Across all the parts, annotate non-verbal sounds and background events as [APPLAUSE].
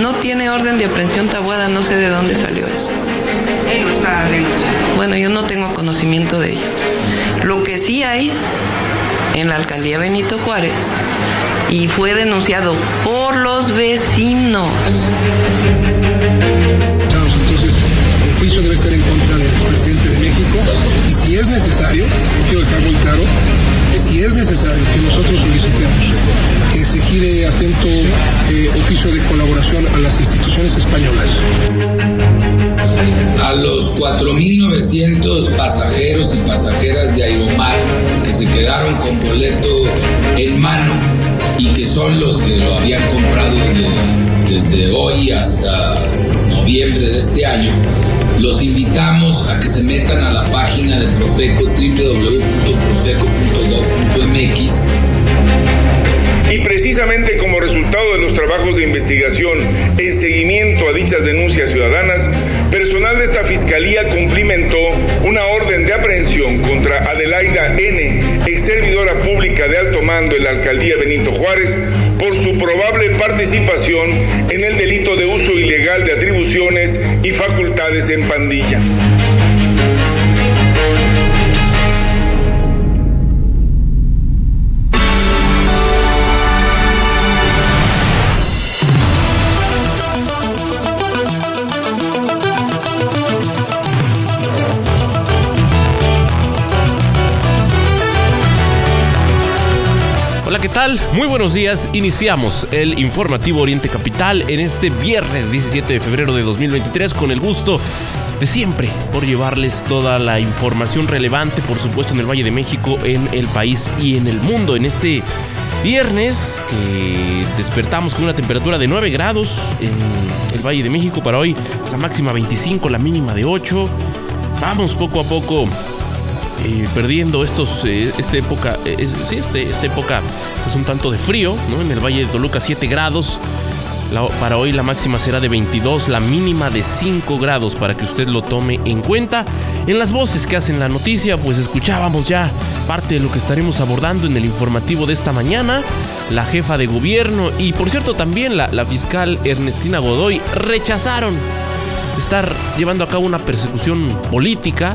No tiene orden de aprehensión Tabuada, no sé de dónde salió eso. Él lo está denunciando. Bueno, yo no tengo conocimiento de ello. Lo que sí hay en la alcaldía Benito Juárez y fue denunciado por los vecinos. Entonces, juicio debe ser en contra del expresidente de México y si es necesario, quiero dejar muy claro, si es necesario que nosotros solicitemos que se gire atento eh, oficio de colaboración a las instituciones españolas. A los 4.900 pasajeros y pasajeras de Aeromar que se quedaron con boleto en mano y que son los que lo habían comprado de- desde hoy hasta noviembre de este año, los invitamos a que se metan a la página de Profeco www.profeco.gov.mx Y precisamente como resultado de los trabajos de investigación en seguimiento a dichas denuncias ciudadanas, personal de esta fiscalía cumplimentó una orden de aprehensión contra Adelaida N., ex servidora pública de alto mando en la alcaldía Benito Juárez, por su probable participación en el delito de uso ilegal de atribuciones y facultades en pandilla. ¿Qué tal? Muy buenos días. Iniciamos el informativo Oriente Capital en este viernes 17 de febrero de 2023 con el gusto de siempre por llevarles toda la información relevante, por supuesto, en el Valle de México, en el país y en el mundo. En este viernes que despertamos con una temperatura de 9 grados en el Valle de México para hoy, la máxima 25, la mínima de 8. Vamos poco a poco perdiendo estos eh, esta época eh, es- sí, este, esta época es un tanto de frío ¿no? en el valle de Toluca 7 grados. Para hoy la máxima será de 22 la mínima de 5 grados para que usted lo tome en cuenta. En las voces que hacen la noticia pues escuchábamos ya parte de lo que estaremos abordando en el informativo de esta mañana. La jefa de gobierno y por cierto también la, la fiscal Ernestina Godoy rechazaron estar llevando a cabo una persecución política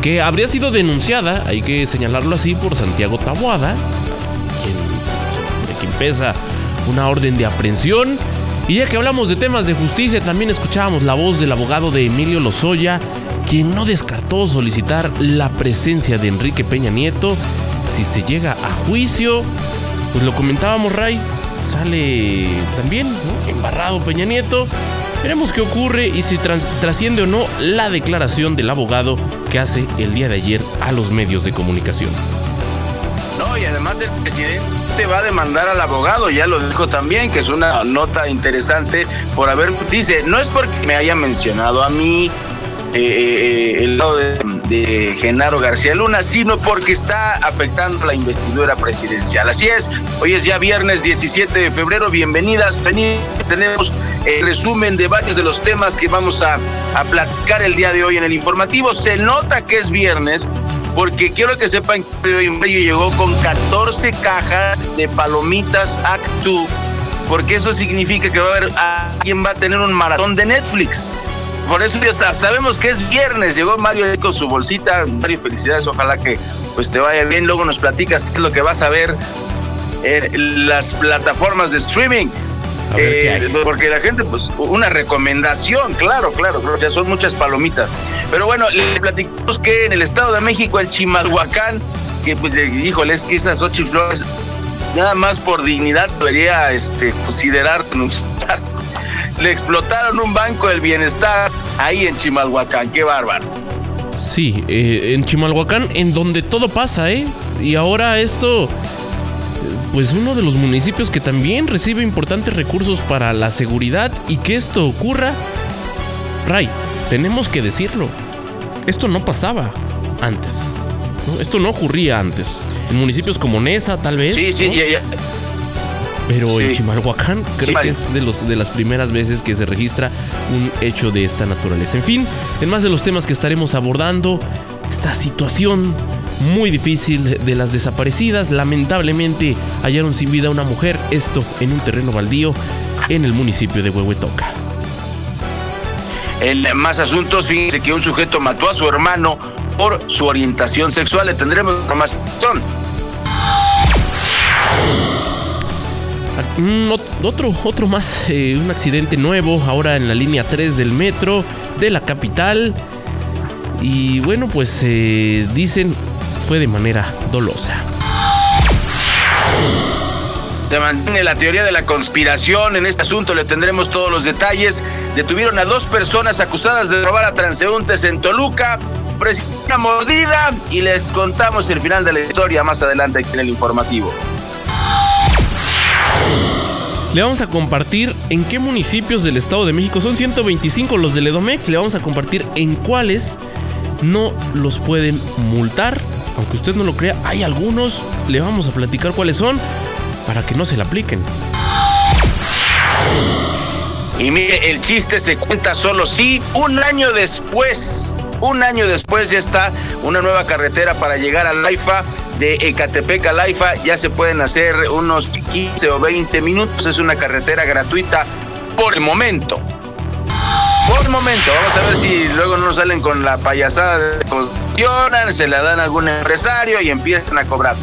que habría sido denunciada, hay que señalarlo así, por Santiago Taboada, quien, de quien pesa una orden de aprehensión. Y ya que hablamos de temas de justicia, también escuchábamos la voz del abogado de Emilio Lozoya, quien no descartó solicitar la presencia de Enrique Peña Nieto si se llega a juicio. Pues lo comentábamos, Ray, sale también ¿no? embarrado Peña Nieto. Veremos qué ocurre y si trasciende o no la declaración del abogado que hace el día de ayer a los medios de comunicación. No, y además el presidente va a demandar al abogado, ya lo dijo también, que es una nota interesante por haber, dice, no es porque me haya mencionado a mí eh, eh, el lado de, Genaro García Luna, sino porque está afectando la investidura presidencial. Así es, hoy es ya viernes 17 de febrero, bienvenidas, venidas, tenemos el resumen de varios de los temas que vamos a, a platicar el día de hoy en el informativo. Se nota que es viernes, porque quiero que sepan que hoy llegó con 14 cajas de palomitas Actu, porque eso significa que va a haber alguien va a tener un maratón de Netflix. Por eso ya sa- sabemos que es viernes, llegó Mario con su bolsita, Mario, felicidades, ojalá que pues te vaya bien, luego nos platicas qué es lo que vas a ver en las plataformas de streaming. Eh, hay. porque la gente, pues, una recomendación, claro, claro, ya son muchas palomitas. Pero bueno, le platicamos que en el Estado de México, el Chimalhuacán, que pues, híjole, es que esas ocho flores, nada más por dignidad debería este, considerar denunciar. Le explotaron un banco del bienestar ahí en Chimalhuacán, qué bárbaro. Sí, eh, en Chimalhuacán, en donde todo pasa, ¿eh? Y ahora esto, pues uno de los municipios que también recibe importantes recursos para la seguridad y que esto ocurra, Ray, tenemos que decirlo, esto no pasaba antes, ¿no? esto no ocurría antes. En municipios como Nesa, tal vez. Sí, sí, ¿no? ya, ya. Pero en. Chimalhuacán creo Sí, que es de, los, de las primeras veces que se registra un hecho de esta naturaleza. En fin, en más de los temas que estaremos abordando, esta situación muy difícil de las desaparecidas. Lamentablemente hallaron sin vida a una mujer, esto en un terreno baldío en el municipio de Huehuetoca. En más asuntos, fíjense que un sujeto mató a su hermano por su orientación sexual. Le tendremos información. Mm, otro, otro más, eh, un accidente nuevo ahora en la línea 3 del metro de la capital. Y bueno, pues eh, dicen fue de manera dolosa. Se mantiene la teoría de la conspiración. En este asunto le tendremos todos los detalles. Detuvieron a dos personas acusadas de robar a transeúntes en Toluca. Precisa mordida y les contamos el final de la historia más adelante en el informativo. Le vamos a compartir en qué municipios del Estado de México son 125 los del Edomex. Le vamos a compartir en cuáles no los pueden multar. Aunque usted no lo crea, hay algunos. Le vamos a platicar cuáles son para que no se le apliquen. Y mire, el chiste se cuenta solo si un año después, un año después ya está una nueva carretera para llegar a Laifa de Ecatepec a Laifa ya se pueden hacer unos 15 o 20 minutos. Es una carretera gratuita por el momento. Por momento, vamos a ver si luego no salen con la payasada de funcionan, se la dan a algún empresario y empiezan a cobrar.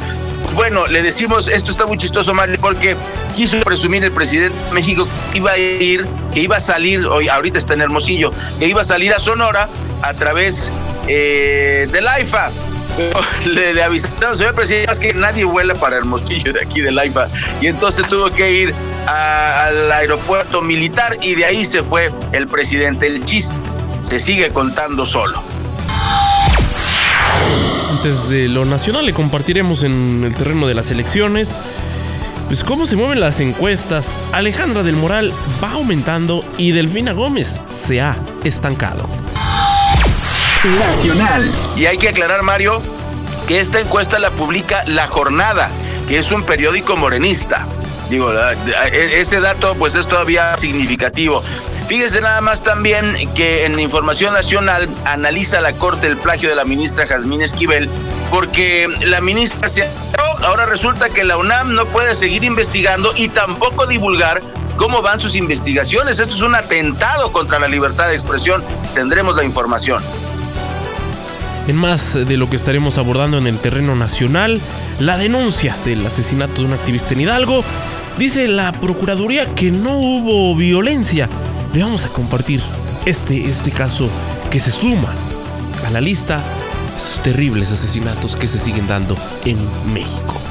Bueno, le decimos, esto está muy chistoso, Marley, porque quiso presumir el presidente de México que iba a ir, que iba a salir, hoy ahorita está en Hermosillo, que iba a salir a Sonora a través eh, de la IFA [LAUGHS] le, avisaron, señor presidente, es que nadie vuela para Hermosillo de aquí de Laifa. Y entonces tuvo que ir al aeropuerto militar y de ahí se fue el presidente. El chiste se sigue contando solo. Antes de lo nacional le compartiremos en el terreno de las elecciones. Pues cómo se mueven las encuestas. Alejandra del Moral va aumentando y Delfina Gómez se ha estancado. Nacional. Y hay que aclarar, Mario, que esta encuesta la publica La Jornada, que es un periódico morenista. Digo, e, ese dato pues es todavía significativo. Fíjese nada más también que en Información Nacional analiza la Corte el plagio de la ministra Jazmín Esquivel porque la ministra se ahora resulta que la UNAM no puede seguir investigando y tampoco divulgar cómo van sus investigaciones. Esto es un atentado contra la libertad de expresión. Tendremos la información. En más de lo que estaremos abordando en el terreno nacional, la denuncia del asesinato de un activista en Hidalgo, dice la Procuraduría que no hubo violencia. Le vamos a compartir este, este caso que se suma a la lista de estos terribles asesinatos que se siguen dando en México.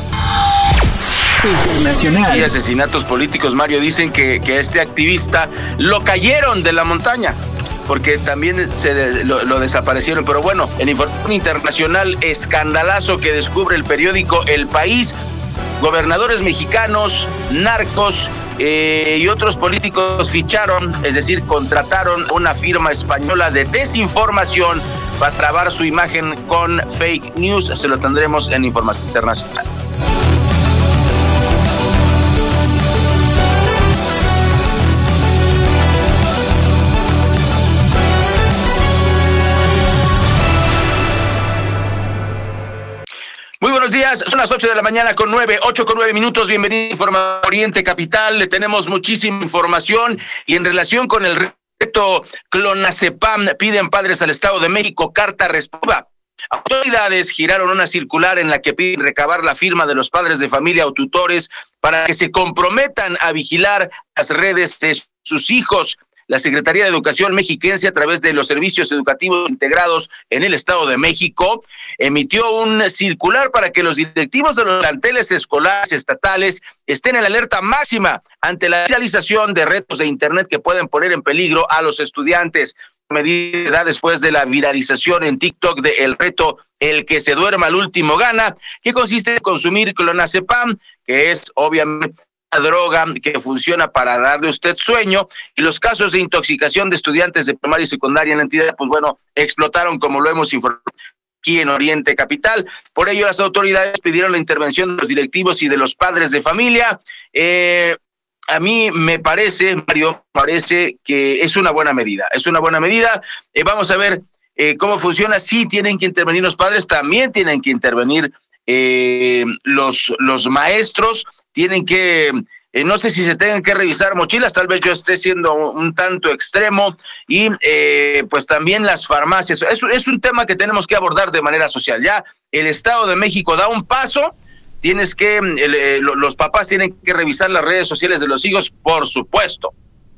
Internacional. Y asesinatos políticos, Mario, dicen que, que este activista lo cayeron de la montaña porque también se lo, desaparecieron. Pero bueno, en información internacional, escandalazo que descubre el periódico El País, gobernadores mexicanos, narcos eh, y otros políticos ficharon, es decir, contrataron una firma española de desinformación para trabar su imagen con fake news. Se lo tendremos en Información Internacional. Son las 8 de la mañana con 9, 8 con 9 minutos. Bienvenido a Informa Oriente Capital. Le tenemos muchísima información y en relación con el reto Clonacepam, piden padres al Estado de México carta respuesta. Autoridades giraron una circular en la que piden recabar la firma de los padres de familia o tutores para que se comprometan a vigilar las redes de sus hijos la Secretaría de Educación mexiquense a través de los servicios educativos integrados en el Estado de México emitió un circular para que los directivos de los planteles escolares estatales estén en alerta máxima ante la realización de retos de Internet que pueden poner en peligro a los estudiantes. Medida después de la viralización en TikTok de reto El que se duerma al último gana, que consiste en consumir clonazepam, que es obviamente droga que funciona para darle usted sueño y los casos de intoxicación de estudiantes de primaria y secundaria en la entidad, pues bueno, explotaron como lo hemos informado aquí en Oriente Capital. Por ello, las autoridades pidieron la intervención de los directivos y de los padres de familia. Eh, a mí me parece, Mario, parece que es una buena medida. Es una buena medida. Eh, vamos a ver eh, cómo funciona, sí tienen que intervenir los padres, también tienen que intervenir eh, los, los maestros, tienen que eh, no sé si se tengan que revisar mochilas, tal vez yo esté siendo un, tanto extremo y eh, pues también las farmacias. Es, es un tema que tenemos que abordar de manera social. Ya el Estado de México da un paso, tienes que, eh, los papás tienen que revisar las redes sociales de los hijos, por supuesto,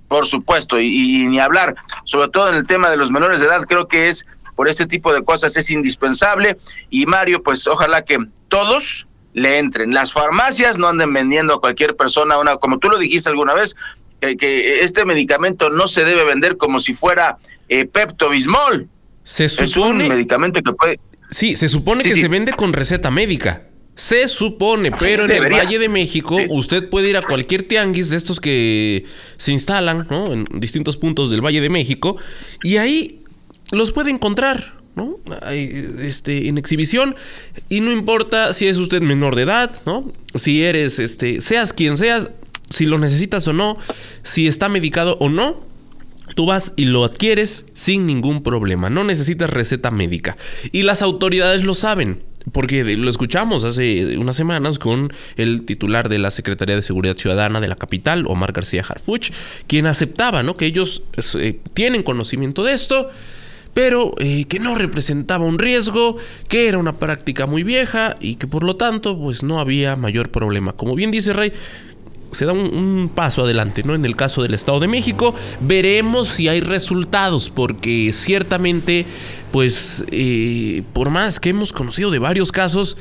por supuesto, y, y ni hablar, sobre todo en el tema de los menores de edad, creo que es por este tipo de cosas es indispensable y Mario, pues ojalá que todos le entren. Las farmacias no anden vendiendo a cualquier persona una, como tú lo dijiste alguna vez, que este medicamento no se debe vender como si fuera eh, Pepto Bismol. Se supone, es un medicamento que puede. Sí, se supone que se vende con receta médica. Se supone, pero en el Valle de México usted puede ir a cualquier tianguis de estos que se instalan ¿no? en distintos puntos del Valle de México y ahí los puede encontrar. ¿No? Este, en exhibición. Y no importa si es usted menor de edad, ¿no? Si eres, este, seas quien seas, si lo necesitas o no, si está medicado o no, tú vas y lo adquieres sin ningún problema. No necesitas receta médica. Y las autoridades lo saben. Porque lo escuchamos hace unas semanas con el titular de la Secretaría de Seguridad Ciudadana de la capital, Omar García Harfuch, quien aceptaba ¿no? que ellos eh, tienen conocimiento de esto, pero eh, que no representaba un riesgo, que era una práctica muy vieja y que por lo tanto pues no había mayor problema. Como bien dice Rey, se da un, paso adelante, ¿no? En el caso del Estado de México, veremos si hay resultados, porque ciertamente, pues, eh, por más que hemos conocido de varios casos,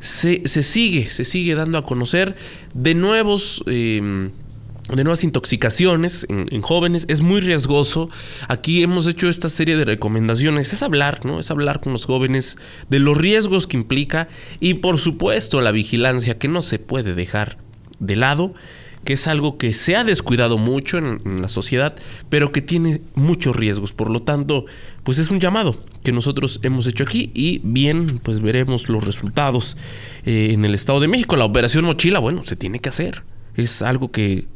se, sigue, se sigue dando a conocer de nuevos... Eh, de nuevas intoxicaciones en, jóvenes es muy riesgoso. Aquí hemos hecho esta serie de recomendaciones. Es hablar, ¿no? Es hablar con los jóvenes de los riesgos que implica y por supuesto la vigilancia que no se puede dejar de lado, que es algo que se ha descuidado mucho en, la sociedad, pero que tiene muchos riesgos. Por lo tanto, pues es un llamado que nosotros hemos hecho aquí y bien, pues veremos los resultados eh, en el Estado de México. La operación mochila, bueno, se tiene que hacer. Es algo que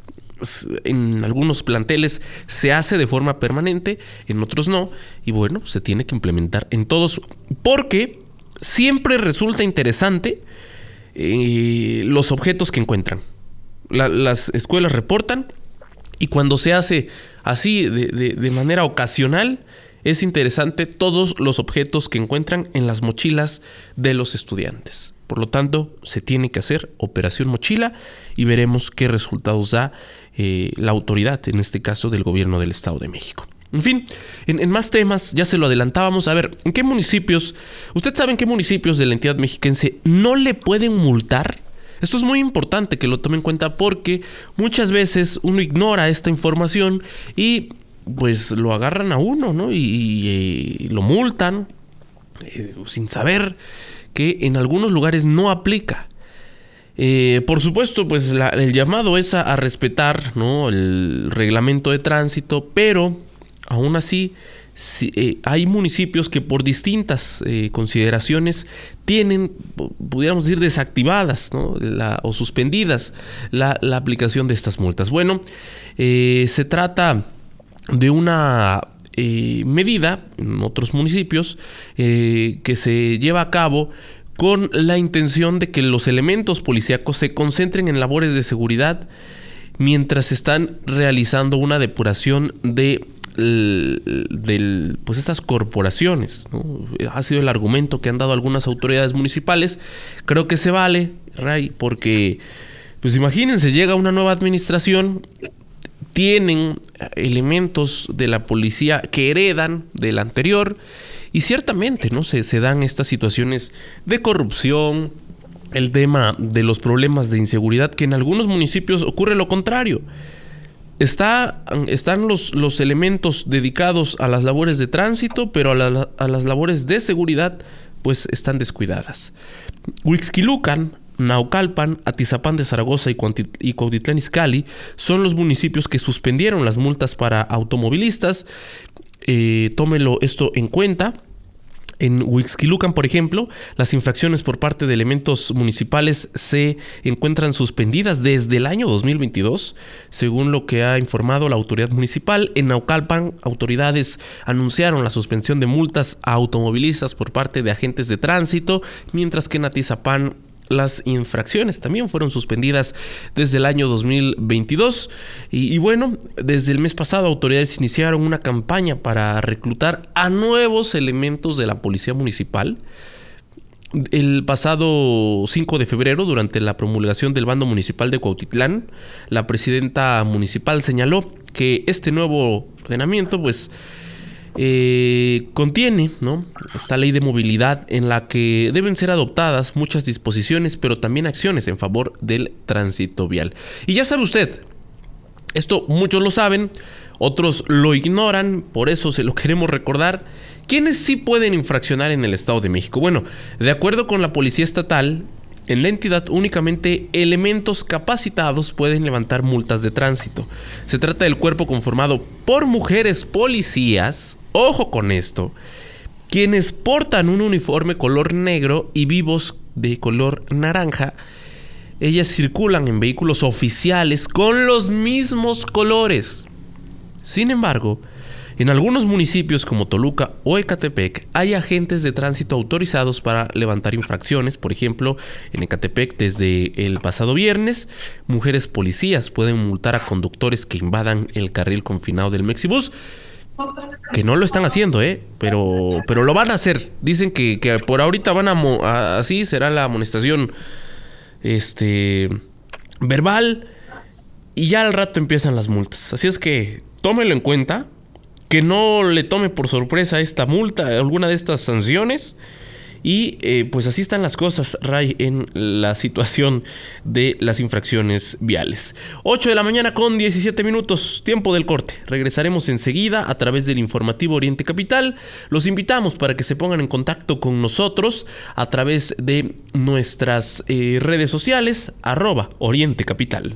en algunos planteles se hace de forma permanente, en otros no, y bueno, se tiene que implementar en todos, porque siempre resulta interesante eh, los objetos que encuentran. las escuelas reportan y cuando se hace así de manera ocasional, es interesante todos los objetos que encuentran en las mochilas de los estudiantes. Por lo tanto, se tiene que hacer operación mochila y veremos qué resultados da eh, la autoridad, en este caso del gobierno del Estado de México. En fin, en, más temas, ya se lo adelantábamos. A ver, ¿en qué municipios? ¿Usted sabe en qué municipios de la entidad mexiquense no le pueden multar? Esto es muy importante que lo tome en cuenta porque muchas veces uno ignora esta información y pues lo agarran a uno, ¿no? Y, eh, lo multan eh, sin saber que en algunos lugares no aplica. Eh, por supuesto, pues el llamado es a, respetar el reglamento de tránsito, pero aún así eh, hay municipios que por distintas eh, consideraciones tienen, pudiéramos decir, desactivadas o suspendidas la, aplicación de estas multas. Bueno, se trata de una medida en otros municipios que se lleva a cabo con la intención de que los elementos policíacos se concentren en labores de seguridad mientras están realizando una depuración de pues estas corporaciones. Ha sido el argumento que han dado algunas autoridades municipales. Creo que se vale, Ray, porque, pues imagínense, llega una nueva administración, tienen elementos de la policía que heredan del anterior, y ciertamente, ¿no? Se, se dan estas situaciones de corrupción, el tema de los problemas de inseguridad, que en algunos municipios ocurre lo contrario. Está, están los, los, elementos dedicados a las labores de tránsito, pero a, a, las labores de seguridad, pues están descuidadas. Huixquilucan, Naucalpan, Atizapán de Zaragoza y Cuautitlán Izcalli son los municipios que suspendieron las multas para automovilistas eh, tómelo esto en cuenta. En Huixquilucan, por ejemplo, las infracciones por parte de elementos municipales se encuentran suspendidas desde el año 2022, según lo que ha informado la autoridad municipal. En Naucalpan, autoridades anunciaron la suspensión de multas a automovilistas por parte de agentes de tránsito, mientras que en Atizapán las infracciones también fueron suspendidas desde el año 2022 y, bueno, desde el mes pasado autoridades iniciaron una campaña para reclutar a nuevos elementos de la policía municipal. El pasado 5 de febrero, durante la promulgación del bando municipal de Cuautitlán, la presidenta municipal señaló que este nuevo ordenamiento pues eh, contiene ¿no? esta ley de movilidad en la que deben ser adoptadas muchas disposiciones, pero también acciones en favor del tránsito vial. Y ya sabe usted, esto muchos lo saben, otros lo ignoran, por eso se lo [LAUGHS] queremos recordar. ¿Quiénes sí pueden infraccionar en el Estado de México? Bueno, de acuerdo con la Policía Estatal, en la entidad únicamente elementos capacitados pueden levantar multas de tránsito. Se trata del cuerpo conformado por mujeres policías, ojo con esto, quienes portan un uniforme color negro y vivos de color naranja. Ellas circulan en vehículos oficiales con los mismos colores. Sin embargo, en algunos municipios como Toluca o Ecatepec hay agentes de tránsito autorizados para levantar infracciones. Por ejemplo, en Ecatepec desde el pasado viernes, mujeres policías pueden multar a conductores que invadan el carril confinado del Mexibus. Que no lo están haciendo, ¿eh? Pero, pero lo van a hacer. Dicen que, por ahorita van a, Así será la amonestación. Este. Verbal. Y ya al rato empiezan las multas. Así es que tómelo en cuenta que no le tome por sorpresa esta multa, alguna de estas sanciones. Y eh, pues así están las cosas, Ray, en la situación de las infracciones viales. 8 de la mañana con 17 minutos, tiempo del corte. Regresaremos enseguida a través del informativo Oriente Capital. Los invitamos para que se pongan en contacto con nosotros a través de nuestras eh, redes sociales, arroba Oriente Capital.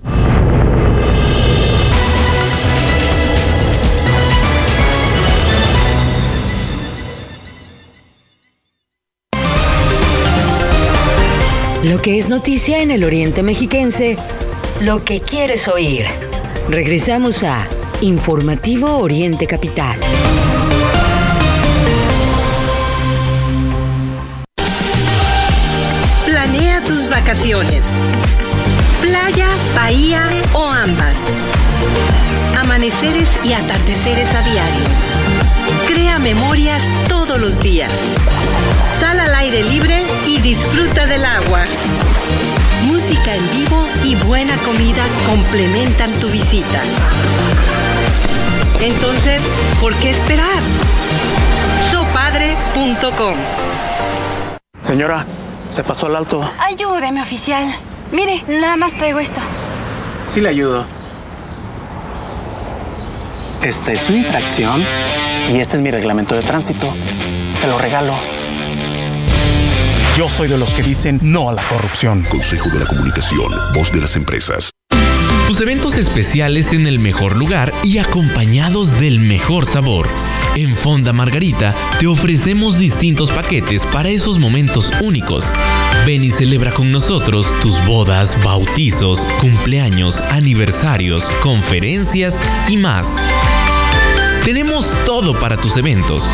Lo que es noticia en el Oriente Mexiquense, lo que quieres oír. Regresamos a Informativo Oriente Capital. Planea tus vacaciones. Playa, bahía o ambas. Amaneceres y atardeceres a diario. Crea memorias todos los días. Aire libre y disfruta del agua. Música en vivo y buena comida complementan tu visita. Entonces, ¿por qué esperar? Sopadre.com Señora, se pasó al alto. Ayúdeme, oficial. Mire, nada más traigo esto. Sí le ayudo. Esta es su infracción y este es mi reglamento de tránsito. Se lo regalo. Yo soy de los que dicen no a la corrupción. Consejo de la Comunicación, voz de las empresas. Tus eventos especiales en el mejor lugar y acompañados del mejor sabor. En Fonda Margarita te ofrecemos distintos paquetes para esos momentos únicos. Ven y celebra con nosotros tus bodas, bautizos, cumpleaños, aniversarios, conferencias y más. Tenemos todo para tus eventos.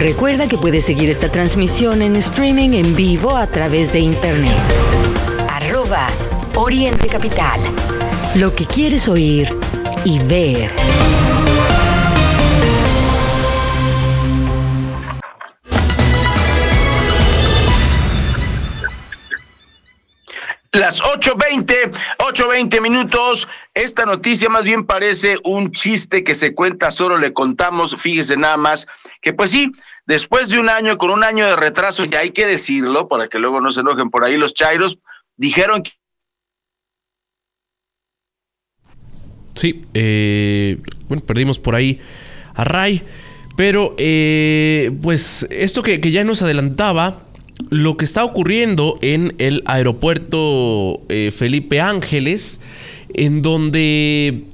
Recuerda que puedes seguir esta transmisión en streaming en vivo a través de internet. Arroba Oriente Capital. Lo que quieres oír y ver. Las 8.20, 8.20 minutos. Esta noticia más bien parece un chiste que se cuenta, solo le contamos, fíjese nada más, que pues sí, después de un año, con un año de retraso, y hay que decirlo, para que luego no se enojen por ahí los chairos, dijeron que... Sí, eh, bueno, perdimos por ahí a Ray, pero eh, pues esto que, ya nos adelantaba lo que está ocurriendo en el aeropuerto eh, Felipe Ángeles, en donde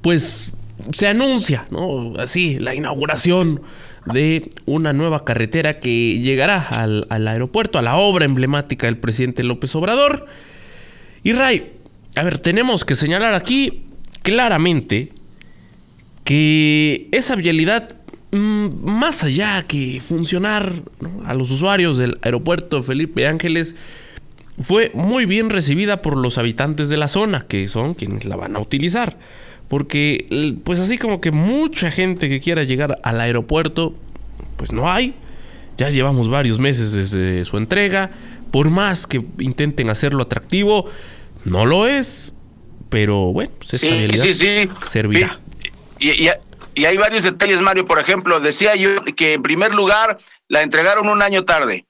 pues se anuncia, ¿no? Así, la inauguración de una nueva carretera que llegará al, al, aeropuerto, a la obra emblemática del presidente López Obrador. Y Ray, a ver, tenemos que señalar aquí claramente que esa vialidad Mm, más allá que funcionar a los usuarios del aeropuerto Felipe Ángeles, fue muy bien recibida por los habitantes de la zona, que son quienes la van a utilizar. Porque, pues así como que mucha gente que quiera llegar al aeropuerto, pues no hay. Ya llevamos varios meses desde su entrega. Por más que intenten hacerlo atractivo, no lo es. Pero bueno, pues esta sí, sí, servirá. Y, y hay varios detalles, Mario. Por ejemplo, decía yo que en primer lugar la entregaron un año tarde.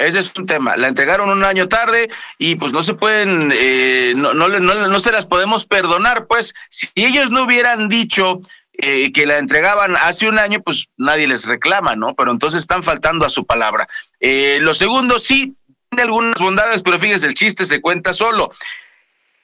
Ese es un tema. La entregaron un año tarde y pues no se pueden, eh, no, no, no, no, se las podemos perdonar. Pues si ellos no hubieran dicho eh, que la entregaban hace un año, pues nadie les reclama, ¿no? Pero entonces están faltando a su palabra. Eh, lo segundo, sí, tiene algunas bondades, pero fíjese, el chiste se cuenta solo.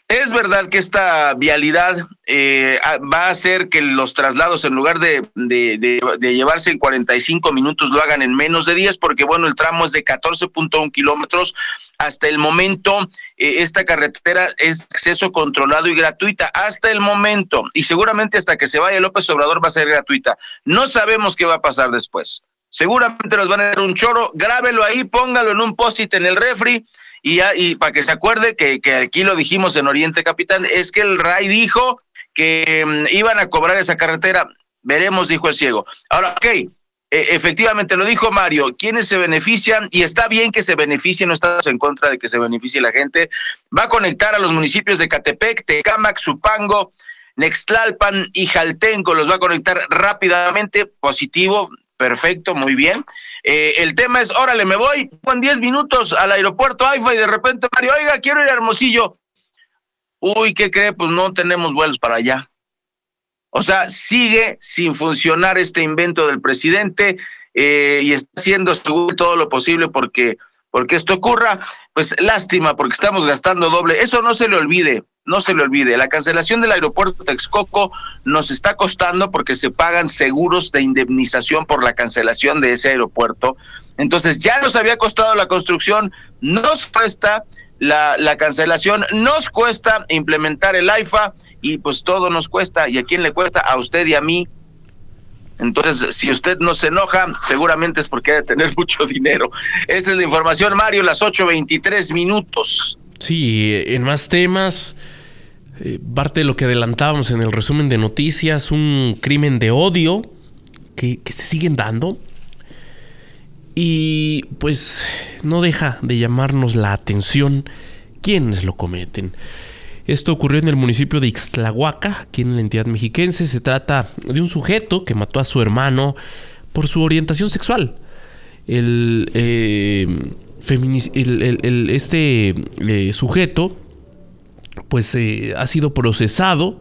Es verdad que esta vialidad eh, va a hacer que los traslados, en lugar de, de, llevarse en 45 minutos, lo hagan en menos de 10, porque bueno, el tramo es de 14.1 kilómetros. Hasta el momento, eh, esta carretera es acceso controlado y gratuita. Hasta el momento, y seguramente hasta que se vaya López Obrador va a ser gratuita. No sabemos qué va a pasar después. Seguramente nos van a dar un choro. Grábelo ahí, póngalo en un post-it en el refri y, y para que se acuerde que, aquí lo dijimos en Oriente Capitán, es que el RAI dijo que mm, iban a cobrar esa carretera. Veremos, dijo el ciego. Ahora, ok, e, efectivamente lo dijo Mario, quienes se benefician, y está bien que se beneficien, no estamos en contra de que se beneficie la gente, va a conectar a los municipios de Catepec, Tecámac, Zupango, Nextlalpan y Jaltenco, los va a conectar rápidamente, positivo, perfecto, muy bien. Eh, el tema es, órale, me voy con 10 minutos al aeropuerto AIFA y de repente Mario, oiga, quiero ir a Hermosillo. Uy, ¿qué cree? Pues no tenemos vuelos para allá. O sea, sigue sin funcionar este invento del presidente eh, y está haciendo todo lo posible porque, porque esto ocurra. Pues lástima, porque estamos gastando doble. Eso no se le olvide no se le olvide, la cancelación del aeropuerto de Texcoco nos está costando porque se pagan seguros de indemnización por la cancelación de ese aeropuerto. Entonces ya nos había costado la construcción, nos cuesta la, la cancelación, nos cuesta implementar el AIFA y pues todo nos cuesta. ¿Y a quién le cuesta? A usted y a mí. Entonces, si usted no se enoja, seguramente es porque debe tener [LAUGHS] mucho dinero. Esa es la información, Mario, las 8.23 minutos. Sí, en más temas, eh, parte de lo que adelantábamos en el resumen de noticias, un crimen de odio que, se siguen dando. Y pues no deja de llamarnos la atención quienes lo cometen. Esto ocurrió en el municipio de Ixtlahuaca, aquí en la entidad mexiquense. Se trata de un sujeto que mató a su hermano por su orientación sexual. El, eh, este eh, sujeto pues eh, ha sido procesado.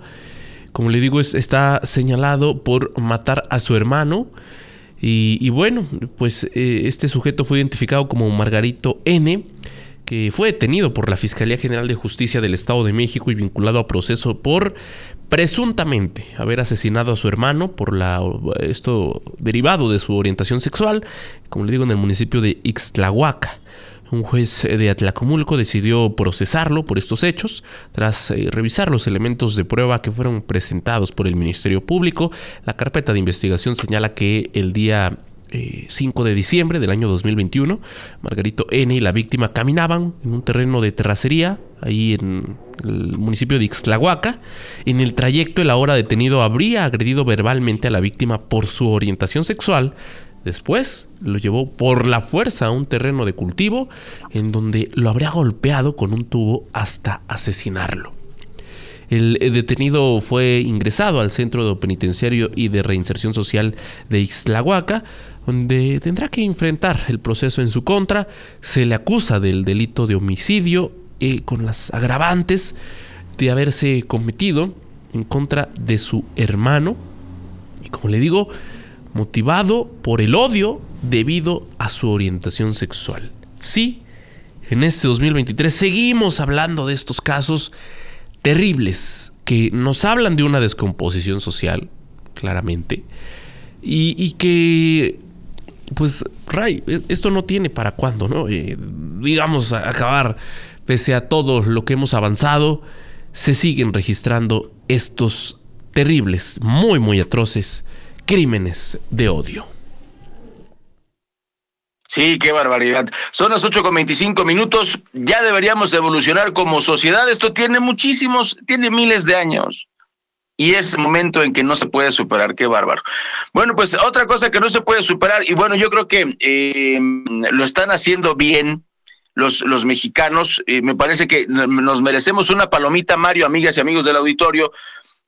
Como le digo, está señalado por matar a su hermano. Y, bueno, pues eh, este sujeto fue identificado como Margarito N, que fue detenido por la Fiscalía General de Justicia del Estado de México y vinculado a proceso por presuntamente haber asesinado a su hermano por la esto derivado de su orientación sexual, como le digo en el municipio de Ixtlahuaca. Un juez de Atlacomulco decidió procesarlo por estos hechos tras eh, revisar los elementos de prueba que fueron presentados por el Ministerio Público. La carpeta de investigación señala que el día 5 eh, de diciembre del año 2021, Margarito N y la víctima caminaban en un terreno de terracería ahí en el municipio de Ixtlahuaca. En el trayecto, el ahora detenido habría agredido verbalmente a la víctima por su orientación sexual Después lo llevó por la fuerza a un terreno de cultivo en donde lo habría golpeado con un tubo hasta asesinarlo. El detenido fue ingresado al Centro de Penitenciario y de Reinserción Social de Ixtlahuaca, donde tendrá que enfrentar el proceso en su contra. Se le acusa del delito de homicidio eh, con las agravantes de haberse cometido en contra de su hermano. Y como le digo, motivado por el odio debido a su orientación sexual. Sí, en este 2023 seguimos hablando de estos casos terribles que nos hablan de una descomposición social, claramente, y, que, pues, Ray, e, esto no tiene para cuándo, ¿no? Eh, digamos, acabar, pese a todo lo que hemos avanzado, se siguen registrando estos terribles, muy, muy atroces crímenes de odio. Sí, qué barbaridad. Son las 8 con 25 minutos. Ya deberíamos evolucionar como sociedad. Esto tiene muchísimos, tiene miles de años. Y es el momento en que no se puede superar. Qué bárbaro. Bueno, pues otra cosa que no se puede superar, y bueno, yo creo que eh, lo están haciendo bien los, los mexicanos. y me parece que nos merecemos una palomita, Mario, amigas y amigos del auditorio,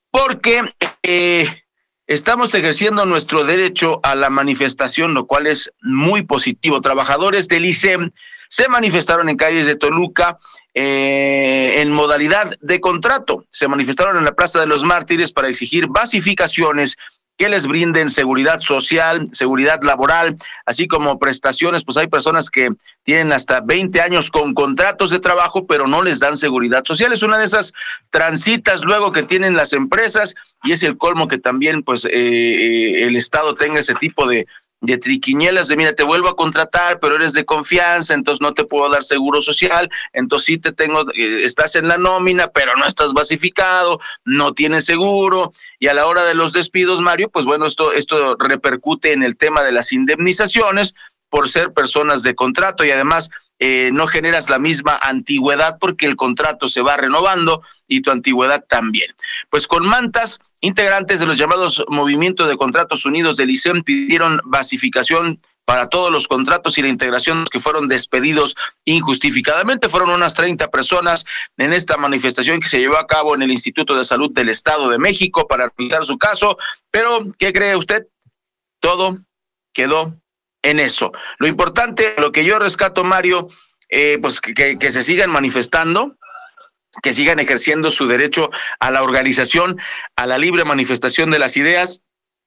porque eh, Estamos ejerciendo nuestro derecho a la manifestación, lo cual es muy positivo. Trabajadores del ICEM se manifestaron en calles de Toluca eh, en modalidad de contrato. Se manifestaron en la Plaza de los Mártires para exigir basificaciones que les brinden seguridad social, seguridad laboral, así como prestaciones, pues hay personas que tienen hasta 20 años con contratos de trabajo, pero no les dan seguridad social. Es una de esas transitas luego que tienen las empresas y es el colmo que también pues eh, eh, el Estado tenga ese tipo de, de triquiñuelas de mira, te vuelvo a contratar, pero eres de confianza, entonces no te puedo dar seguro social, entonces sí te tengo, eh, estás en la nómina, pero no estás basificado, no tienes seguro, y a la hora de los despidos, Mario, pues bueno, esto, esto repercute en el tema de las indemnizaciones por ser personas de contrato y además eh, no generas la misma antigüedad porque el contrato se va renovando y tu antigüedad también. Pues con mantas, integrantes de los llamados Movimientos de Contratos Unidos del ICEM pidieron basificación para todos los contratos y la integración que fueron despedidos injustificadamente. Fueron unas 30 personas en esta manifestación que se llevó a cabo en el Instituto de Salud del Estado de México para revisar su caso. Pero, ¿qué cree usted? Todo quedó en eso. Lo importante, lo que yo rescato, Mario, eh, pues que, que se sigan manifestando, que sigan ejerciendo su derecho a la organización, a la libre manifestación de las ideas,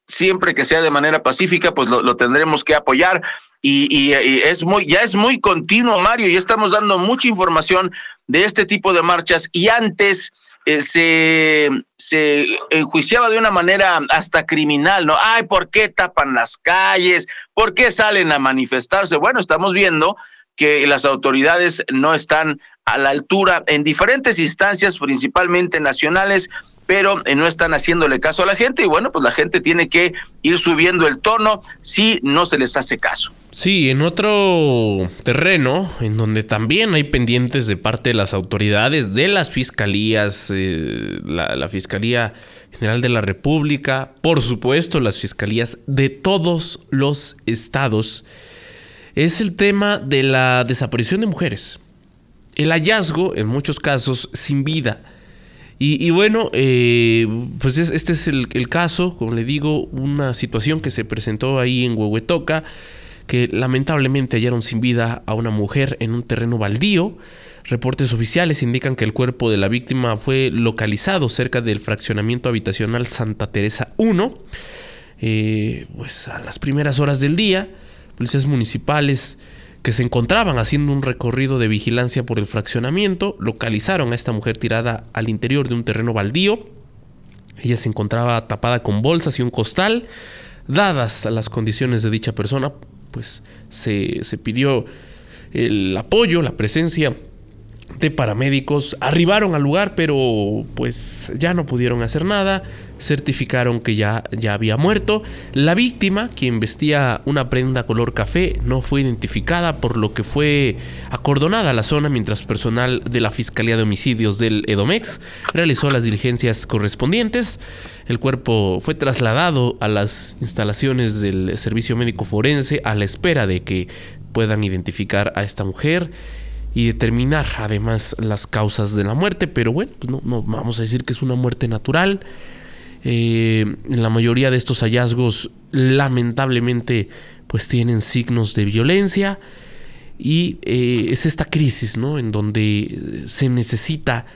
siempre que sea de manera pacífica, pues lo, tendremos que apoyar. Y, y, es muy, ya es muy continuo, Mario, y estamos dando mucha información de este tipo de marchas. Y antes eh, se, se enjuiciaba de una manera hasta criminal, ¿no? Ay, ¿por qué tapan las calles? ¿Por qué salen a manifestarse? Bueno, estamos viendo que las autoridades no están a la altura en diferentes instancias, principalmente nacionales, pero eh, no están haciéndole caso a la gente y bueno, pues la gente tiene que ir subiendo el tono si no se les hace caso. Sí, en otro terreno, en donde también hay pendientes de parte de las autoridades, de las fiscalías, eh, la, Fiscalía General de la República, por supuesto las fiscalías de todos los estados, es el tema de la desaparición de mujeres. El hallazgo, en muchos casos, sin vida. Y, bueno, eh, pues este es el, caso, como le digo, una situación que se presentó ahí en Huehuetoca que lamentablemente hallaron sin vida a una mujer en un terreno baldío. Reportes oficiales indican que el cuerpo de la víctima fue localizado cerca del fraccionamiento habitacional Santa Teresa 1. Eh, pues a las primeras horas del día, policías municipales que se encontraban haciendo un recorrido de vigilancia por el fraccionamiento localizaron a esta mujer tirada al interior de un terreno baldío. Ella se encontraba tapada con bolsas y un costal. Dadas las condiciones de dicha persona, pues se, pidió el apoyo, la presencia de paramédicos arribaron al lugar, pero pues ya no pudieron hacer nada. Certificaron que ya, ya había muerto. La víctima, quien vestía una prenda color café, no fue identificada, por lo que fue acordonada la zona mientras personal de la Fiscalía de Homicidios del Edomex realizó las diligencias correspondientes. El cuerpo fue trasladado a las instalaciones del Servicio Médico Forense a la espera de que puedan identificar a esta mujer y determinar además las causas de la muerte, pero bueno, pues no, no vamos a decir que es una muerte natural. Eh, la mayoría de estos hallazgos lamentablemente pues tienen signos de violencia y eh, es esta crisis, ¿no? En donde se necesita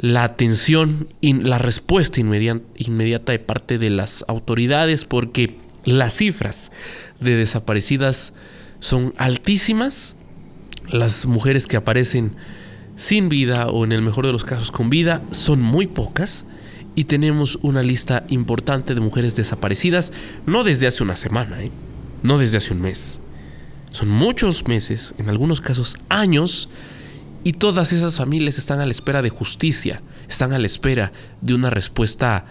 la atención y la respuesta inmediata de parte de las autoridades porque las cifras de desaparecidas son altísimas las mujeres que aparecen sin vida o en el mejor de los casos con vida son muy pocas y tenemos una lista importante de mujeres desaparecidas, no desde hace una semana, ¿eh? no desde hace un mes. Son muchos meses, en algunos casos años, y todas esas familias están a la espera de justicia, están a la espera de una respuesta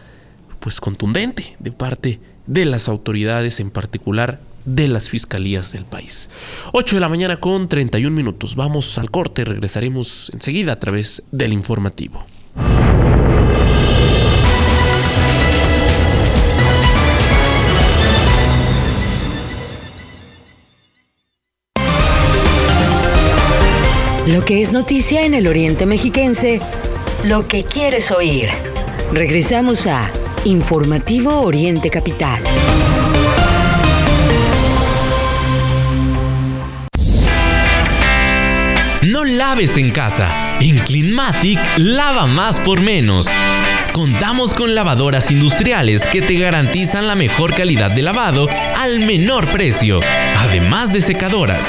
pues contundente de parte de las autoridades, en particular de las fiscalías del país. 8 de la mañana con 31 minutos. Vamos al corte, regresaremos enseguida a través del informativo. Lo que es noticia en el Oriente Mexiquense, lo que quieres oír. Regresamos a Informativo Oriente Capital. No laves en casa. En Cleanmatic lava más por menos. Contamos con lavadoras industriales que te garantizan la mejor calidad de lavado al menor precio, además de secadoras.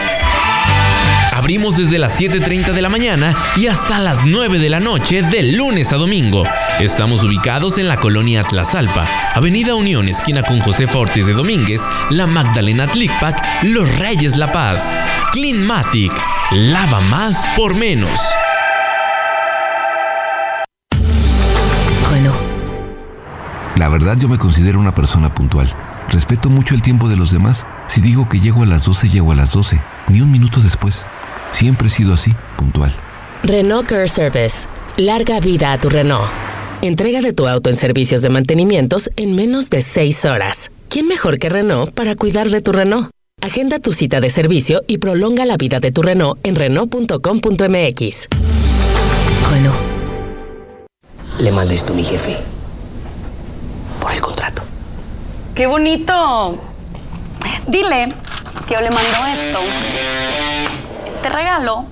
Abrimos desde las 7.30 de la mañana y hasta las 9 de la noche de lunes a domingo. Estamos ubicados en la colonia Tlazalpa, Avenida Unión, esquina con José Fortes de Domínguez, La Magdalena Tlicpac, Los Reyes La Paz. Cleanmatic, lava más por menos. Bueno. La verdad yo me considero una persona puntual. Respeto mucho el tiempo de los demás. Si digo que llego a las 12, llego a las 12, ni un minuto después. Siempre he sido así, puntual. Renault Care Service. Larga vida a tu Renault. Entrega de tu auto en servicios de mantenimientos en menos de 6 horas. ¿Quién mejor que Renault para cuidar de tu Renault? Agenda tu cita de servicio y prolonga la vida de tu Renault en Renault.com.mx. Renault. Le manda esto a mi jefe. Por el contrato. ¡Qué bonito! Dile que yo le mando esto este regalo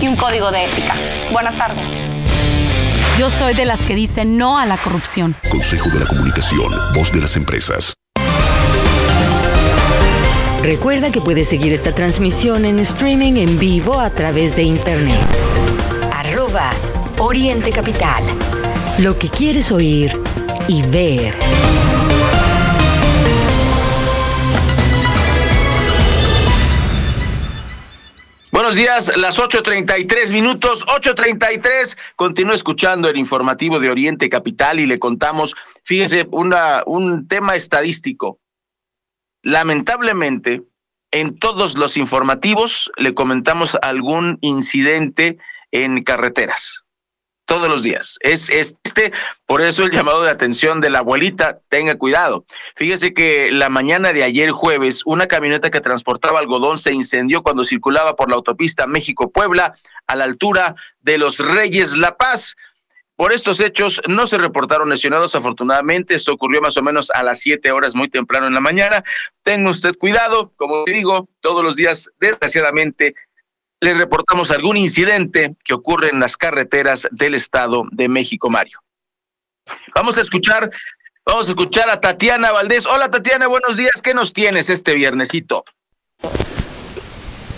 y un código de ética. Buenas tardes. Yo soy de las que dicen no a la corrupción. Consejo de la Comunicación, voz de las empresas. Recuerda que puedes seguir esta transmisión en streaming en vivo a través de internet. Arroba Oriente Capital. Lo que quieres oír y ver. Buenos días, las 8.33 minutos, 8.33. Continúa escuchando el informativo de Oriente Capital y le contamos, fíjese, una, un tema estadístico. Lamentablemente, en todos los informativos le comentamos algún incidente en carreteras todos los días. Es este, por eso el llamado de atención de la abuelita, tenga cuidado. Fíjese que la mañana de ayer jueves, una camioneta que transportaba algodón se incendió cuando circulaba por la autopista México-Puebla a la altura de los Reyes La Paz. Por estos hechos no se reportaron lesionados, afortunadamente. Esto ocurrió más o menos a las siete horas muy temprano en la mañana. Tenga usted cuidado, como digo, todos los días, desgraciadamente, le reportamos algún incidente que ocurre en las carreteras del Estado de México, Mario. Vamos a escuchar, vamos a escuchar a Tatiana Valdés. Hola Tatiana, buenos días. ¿Qué nos tienes este viernesito?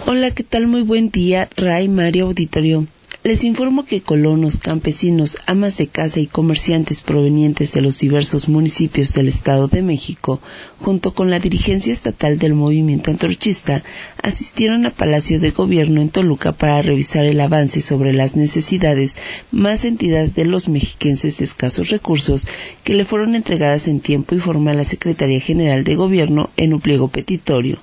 Hola, ¿qué tal? Muy buen día, Ray Mario Auditorio. Les informo que colonos, campesinos, amas de casa y comerciantes provenientes de los diversos municipios del Estado de México, junto con la dirigencia estatal del movimiento antorchista, asistieron a Palacio de Gobierno en Toluca para revisar el avance sobre las necesidades más sentidas de los mexiquenses de escasos recursos que le fueron entregadas en tiempo y forma a la Secretaría General de Gobierno en un pliego petitorio.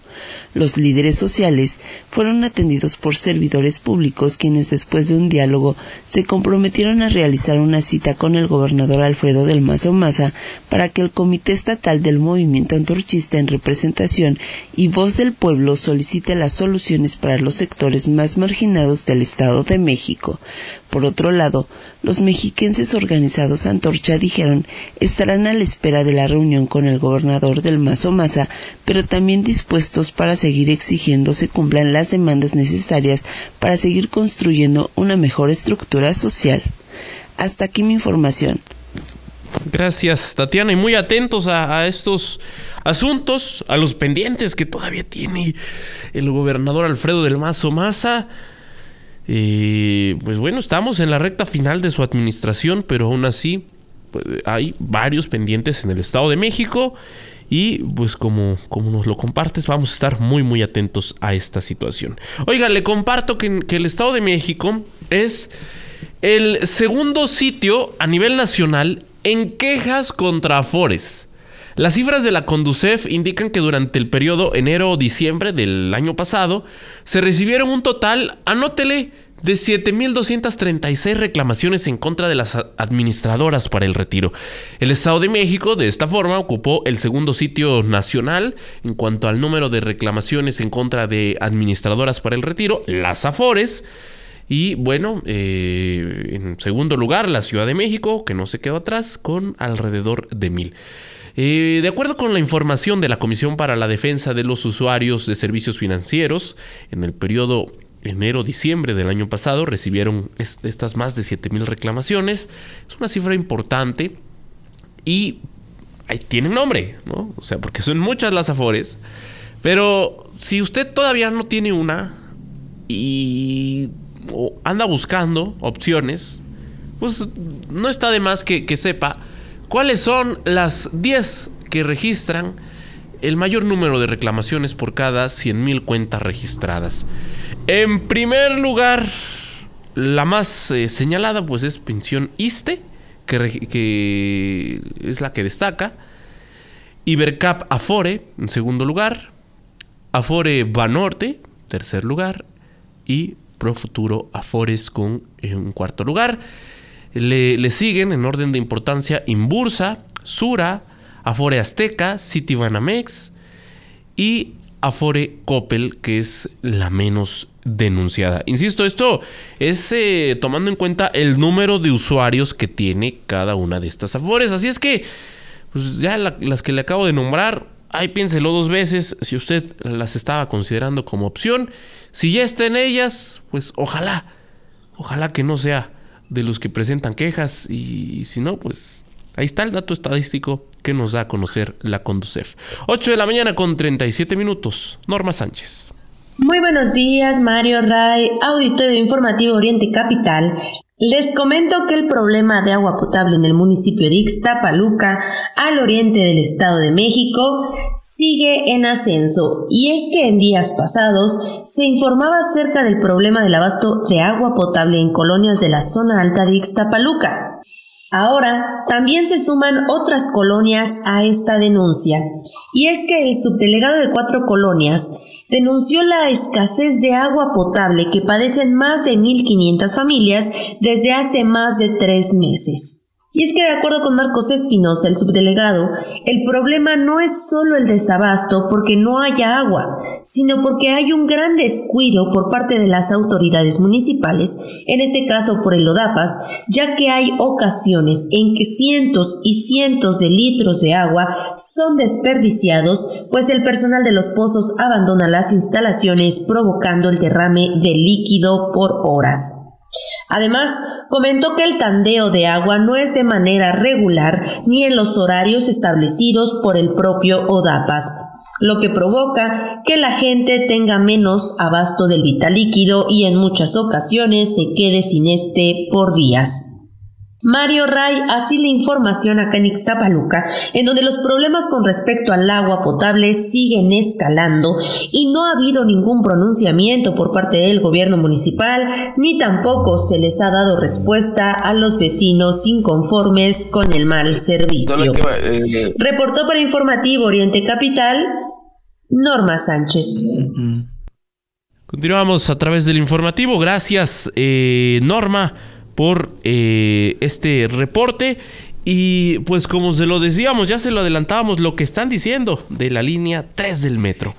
Los líderes sociales fueron atendidos por servidores públicos quienes después de un diálogo se comprometieron a realizar una cita con el gobernador Alfredo del Mazo Maza para que el Comité Estatal del Movimiento Antorchista en representación y voz del pueblo solicite las soluciones para los sectores más marginados del Estado de México. Por otro lado, los mexiquenses organizados Antorcha dijeron estarán a la espera de la reunión con el gobernador del Mazo Maza, pero también dispuestos para seguir exigiendo se cumplan las demandas necesarias para seguir construyendo una mejor estructura social. Hasta aquí mi información. Gracias, Tatiana, y muy atentos a, estos asuntos, a los pendientes que todavía tiene el gobernador Alfredo del Mazo Maza. Y pues bueno, estamos en la recta final de su administración, pero aún así pues, hay varios pendientes en el Estado de México. Y pues como, como nos lo compartes, vamos a estar muy muy atentos a esta situación. Oiga, le comparto que el Estado de México es el segundo sitio a nivel nacional en quejas contra Afores. Las cifras de la Conducef indican que durante el periodo enero-diciembre del año pasado se recibieron un total, anótele, de 7.236 reclamaciones en contra de las administradoras para el retiro. El Estado de México, de esta forma, ocupó el segundo sitio nacional en cuanto al número de reclamaciones en contra de administradoras para el retiro, las AFORES. Y bueno, eh, en segundo lugar, la Ciudad de México, que no se quedó atrás, con alrededor de mil. Eh, de acuerdo con la información de la Comisión para la Defensa de los Usuarios de Servicios Financieros, en el periodo enero-diciembre del año pasado recibieron estas más de 7.000 reclamaciones. Es una cifra importante y ahí tienen nombre, ¿no? O sea, porque son muchas las afores. Pero si usted todavía no tiene una y anda buscando opciones, pues no está de más que, que sepa cuáles son las 10 que registran el mayor número de reclamaciones por cada 100.000 cuentas registradas. En primer lugar, la más eh, señalada pues es pensión ISTE, que, que, es la que destaca. Ibercap Afore, en segundo lugar. Afore Banorte, tercer lugar. Y Profuturo Afores con en cuarto lugar. Le, siguen en orden de importancia Imbursa, Sura, Afore Azteca, Citibanamex y Afore Coppel, que es la menos denunciada. Insisto, esto es eh, tomando en cuenta el número de usuarios que tiene cada una de estas Afores. Así es que, pues ya la, las que le acabo de nombrar, ahí piénselo dos veces si usted las estaba considerando como opción. Si ya está en ellas, pues ojalá, ojalá que no sea de los que presentan quejas y si no, pues ahí está el dato estadístico que nos da a conocer la Conducef. 8 de la mañana con 37 minutos. Norma Sánchez. Muy buenos días, Mario Ray, auditorio informativo Oriente Capital. Les comento que el problema de agua potable en el municipio de Ixtapaluca, al oriente del Estado de México, sigue en ascenso. Y es que en días pasados se informaba acerca del problema del abasto de agua potable en colonias de la zona alta de Ixtapaluca. Ahora también se suman otras colonias a esta denuncia, y es que el subdelegado de cuatro colonias denunció la escasez de agua potable que padecen más de 1.500 familias desde hace más de tres meses. Y es que de acuerdo con Marcos Espinosa, el subdelegado, el problema no es solo el desabasto porque no haya agua, sino porque hay un gran descuido por parte de las autoridades municipales, en este caso por el ODAPAS, ya que hay ocasiones en que cientos y cientos de litros de agua son desperdiciados, pues el personal de los pozos abandona las instalaciones provocando el derrame de líquido por horas. Además, comentó que el tandeo de agua no es de manera regular ni en los horarios establecidos por el propio ODAPAS. lo que provoca que la gente tenga menos abasto del vital líquido y en muchas ocasiones se quede sin este por días. Mario Ray así la información acá en Ixtapaluca, en donde los problemas con respecto al agua potable siguen escalando y no ha habido ningún pronunciamiento por parte del gobierno municipal, ni tampoco se les ha dado respuesta a los vecinos inconformes con el mal servicio. Eh, Reportó para Informativo Oriente Capital, Norma Sánchez. Continuamos a través del informativo. Gracias, eh, Norma por eh, este reporte. Y pues como se lo decíamos, ya se lo adelantábamos, lo que están diciendo de la línea 3 del metro.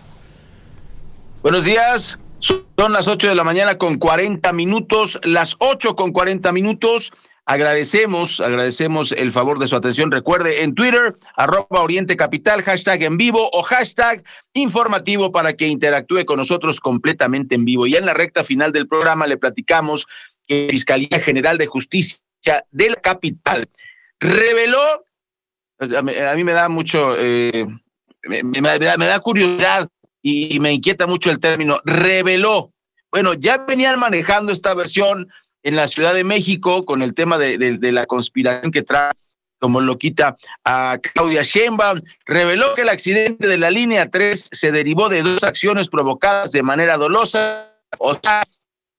Buenos días, son las 8 de la mañana con 40 minutos, las 8 con 40 minutos. Agradecemos, agradecemos el favor de su atención. Recuerde en Twitter, arroba Oriente Capital, hashtag en vivo o hashtag informativo para que interactúe con nosotros completamente en vivo. Y en la recta final del programa le platicamos que Fiscalía General de Justicia de la capital reveló, a mí me da mucho, eh, me, da, curiosidad y, me inquieta mucho el término, reveló. Bueno, ya venían manejando esta versión en la Ciudad de México con el tema de, la conspiración que trae como lo quita a Claudia Sheinbaum, reveló que el accidente de la línea 3 se derivó de dos acciones provocadas de manera dolosa, o sea,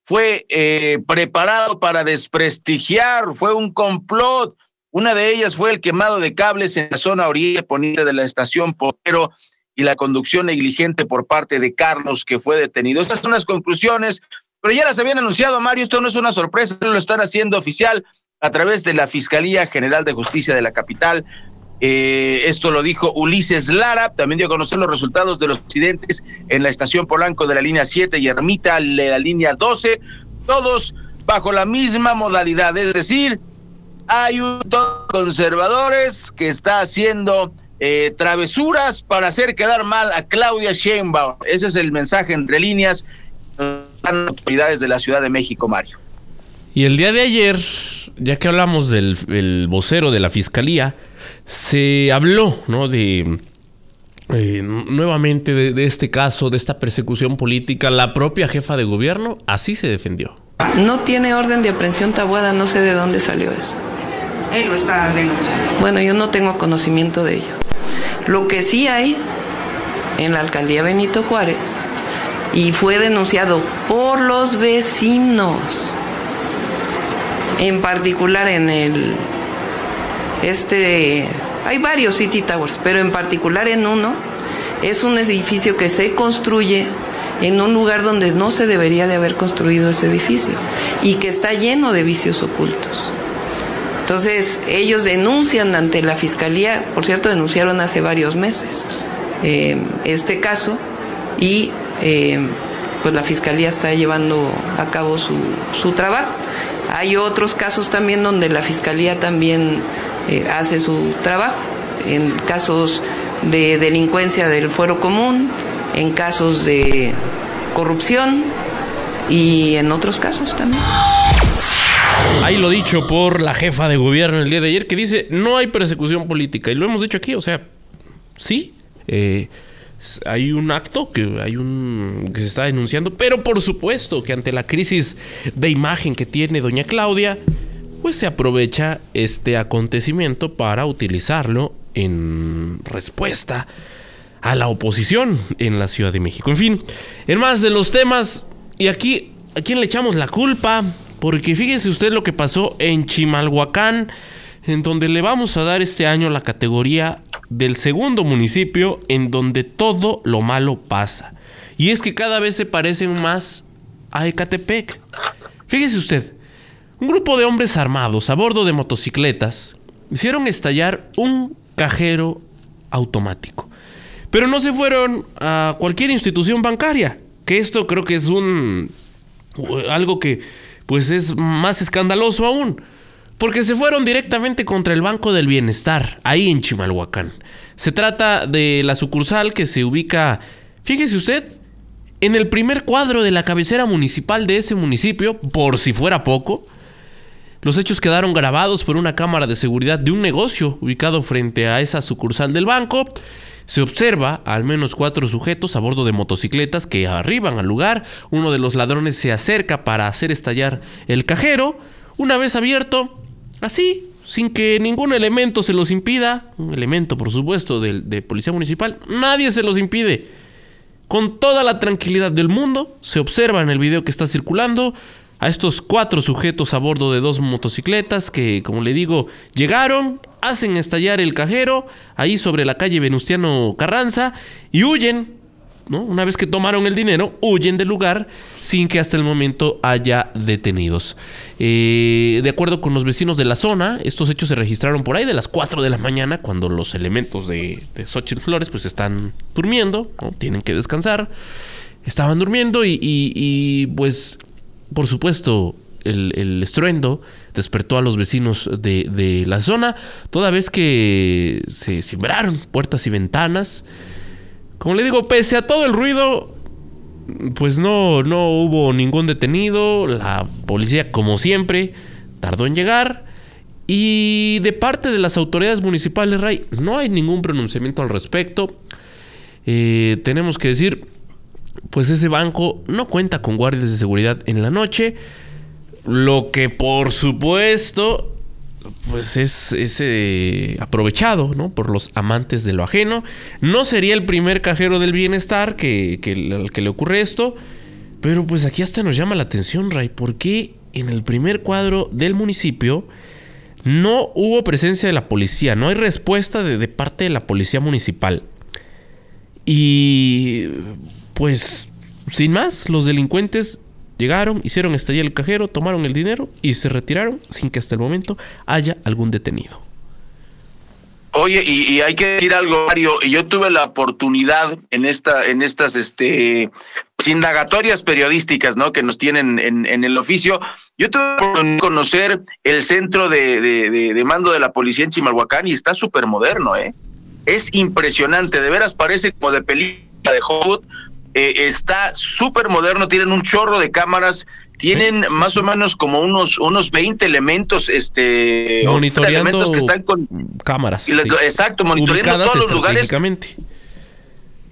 fue eh, preparado para desprestigiar, fue un complot. Una de ellas fue el quemado de cables en la zona oriente poniente de la estación Potero y la conducción negligente por parte de Carlos, que fue detenido. Estas son las conclusiones, pero ya las habían anunciado, Mario. Esto no es una sorpresa, lo están haciendo oficial a través de la Fiscalía General de Justicia de la capital. Eh, esto lo dijo Ulises Lara, también dio a conocer los resultados de los accidentes en la estación Polanco de la línea 7 y Ermita de la línea 12, todos bajo la misma modalidad, es decir, hay un conservadores que está haciendo eh, travesuras para hacer quedar mal a Claudia Sheinbaum. Ese es el mensaje entre líneas de las autoridades de la Ciudad de México, Mario. Y el día de ayer, ya que hablamos del vocero de la Fiscalía, se habló, ¿no? De eh, nuevamente de, este caso, de esta persecución política. La propia jefa de gobierno así se defendió. No tiene orden de aprehensión tabuada, no sé de dónde salió eso. Él lo está denunciando. Bueno, yo no tengo conocimiento de ello. Lo que sí hay en la alcaldía Benito Juárez y fue denunciado por los vecinos, en particular en el este, hay varios City Towers, pero en particular en uno es un edificio que se construye en un lugar donde no se debería de haber construido ese edificio y que está lleno de vicios ocultos. Entonces, ellos denuncian ante la fiscalía, por cierto, denunciaron hace varios meses eh, este caso y eh, pues la fiscalía está llevando a cabo su, su trabajo. Hay otros casos también donde la fiscalía también eh, hace su trabajo. En casos de delincuencia del fuero común, en casos de corrupción y en otros casos también. Ahí lo dicho por la jefa de gobierno el día de ayer que dice no hay persecución política y lo hemos dicho aquí, o sea, sí, eh, hay un acto que hay un que se está denunciando, pero por supuesto que ante la crisis de imagen que tiene doña Claudia, pues se aprovecha este acontecimiento para utilizarlo en respuesta a la oposición en la Ciudad de México. En fin, en más de los temas, y aquí, ¿a quién le echamos la culpa? Porque fíjese usted lo que pasó en Chimalhuacán, en donde le vamos a dar este año la categoría del segundo municipio en donde todo lo malo pasa. Y es que cada vez se parecen más a Ecatepec. Fíjese usted, un grupo de hombres armados a bordo de motocicletas hicieron estallar un cajero automático. Pero no se fueron a cualquier institución bancaria, que esto creo que es un algo que pues es más escandaloso aún, porque se fueron directamente contra el Banco del Bienestar, ahí en Chimalhuacán. Se trata de la sucursal que se ubica, fíjese usted, en el primer cuadro de la cabecera municipal de ese municipio, por si fuera poco, los hechos quedaron grabados por una cámara de seguridad de un negocio ubicado frente a esa sucursal del banco. se observa al menos cuatro sujetos a bordo de motocicletas que arriban al lugar. Uno de los ladrones se acerca para hacer estallar el cajero. Una vez abierto, así, sin que ningún elemento se los impida, un elemento por supuesto de policía municipal, nadie se los impide. Con toda la tranquilidad del mundo, se observa en el video que está circulando a estos cuatro sujetos a bordo de dos motocicletas que, como le digo, llegaron, hacen estallar el cajero ahí sobre la calle Venustiano Carranza y huyen. ¿no? Una vez que tomaron el dinero, huyen del lugar sin que hasta el momento haya detenidos. Eh, de acuerdo con los vecinos de la zona, estos hechos se registraron por ahí de las 4 de la mañana, cuando los elementos de, de Xochitl Flores pues están durmiendo, tienen que descansar. Estaban durmiendo y, y pues por supuesto, el, estruendo despertó a los vecinos de, la zona, toda vez que se sembraron puertas y ventanas. Como le digo, pese a todo el ruido, pues no, no hubo ningún detenido. La policía, como siempre, tardó en llegar. Y de parte de las autoridades municipales, Ray, no hay ningún pronunciamiento al respecto. Eh, tenemos que decir, pues ese banco no cuenta con guardias de seguridad en la noche. Lo que por supuesto pues es, es eh, aprovechado ¿no? por los amantes de lo ajeno. No sería el primer cajero del bienestar que, que, al que le ocurre esto. Pero pues aquí hasta nos llama la atención, Ray. ¿Por qué en el primer cuadro del municipio no hubo presencia de la policía? No hay respuesta de, de parte de la policía municipal. Y pues, sin más, los delincuentes llegaron, hicieron estallar el cajero, tomaron el dinero y se retiraron sin que hasta el momento haya algún detenido. Oye, y, hay que decir algo, Mario, yo tuve la oportunidad en esta, en estas este indagatorias periodísticas, ¿no? Que nos tienen en, en el oficio. Yo tuve que conocer el centro de, de, de, de mando de la policía en Chimalhuacán y está súper moderno, ¿eh? Es impresionante, de veras parece como de película de Hollywood. Eh, está súper moderno, tienen un chorro de cámaras, tienen sí, más sí. o menos como unos unos 20 elementos este monitoreando elementos que están con cámaras. Exacto, monitoreando todos los lugares.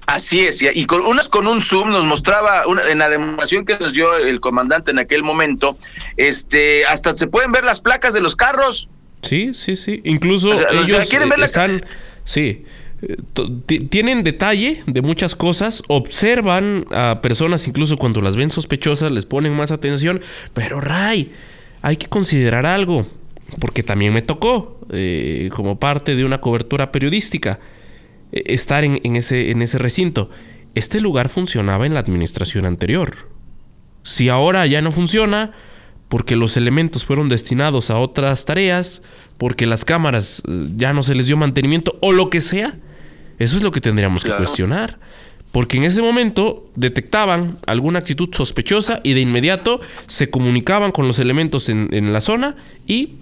Así es, y con unas con un zoom nos mostraba una, en la demostración que nos dio el comandante en aquel momento, este hasta se pueden ver las placas de los carros. Sí, sí, sí. Incluso o sea, ellos o sea, quieren ver están, la... sí, tienen detalle de muchas cosas, observan a personas incluso cuando las ven sospechosas, les ponen más atención, pero Ray, hay que considerar algo, porque también me tocó, eh, como parte de una cobertura periodística, eh, estar en, ese recinto. Este lugar funcionaba en la administración anterior. Si ahora ya no funciona, porque los elementos fueron destinados a otras tareas, porque las cámaras eh, ya no se les dio mantenimiento o lo que sea, eso es lo que tendríamos claro. que cuestionar. Porque en ese momento detectaban alguna actitud sospechosa y de inmediato se comunicaban con los elementos en, en la zona y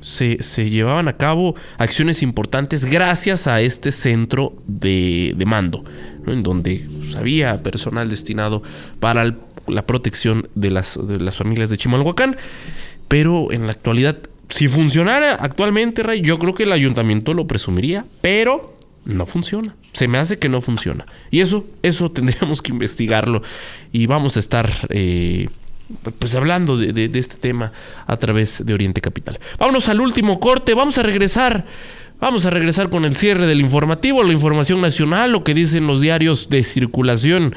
se, se, llevaban a cabo acciones importantes gracias a este centro de, de mando, ¿no? en donde pues, había personal destinado para el, la protección de las, de las familias de Chimalhuacán. Pero en la actualidad, si funcionara actualmente, Ray, yo creo que el ayuntamiento lo presumiría, pero no funciona. Se me hace que no funciona. Y eso, eso [LAUGHS] tendríamos que investigarlo. Y vamos a estar eh, pues hablando de, este tema a través de Oriente Capital. Vámonos al último corte. Vamos a regresar. Vamos a regresar con el cierre del informativo, la información nacional, lo que dicen los diarios de circulación.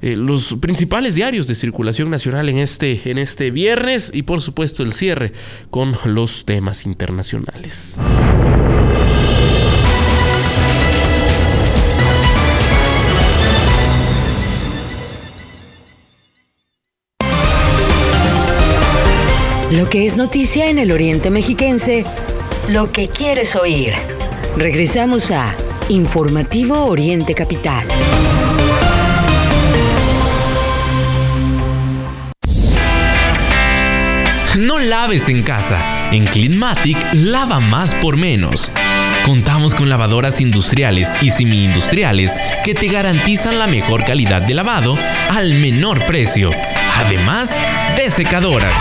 Eh, los principales diarios de circulación nacional en este, en este viernes y por supuesto el cierre con los temas internacionales. Lo que es noticia en el Oriente Mexiquense, lo que quieres oír. Regresamos a Informativo Oriente Capital. No laves en casa. En Cleanmatic lava más por menos. Contamos con lavadoras industriales y semi-industriales que te garantizan la mejor calidad de lavado al menor precio, además de secadoras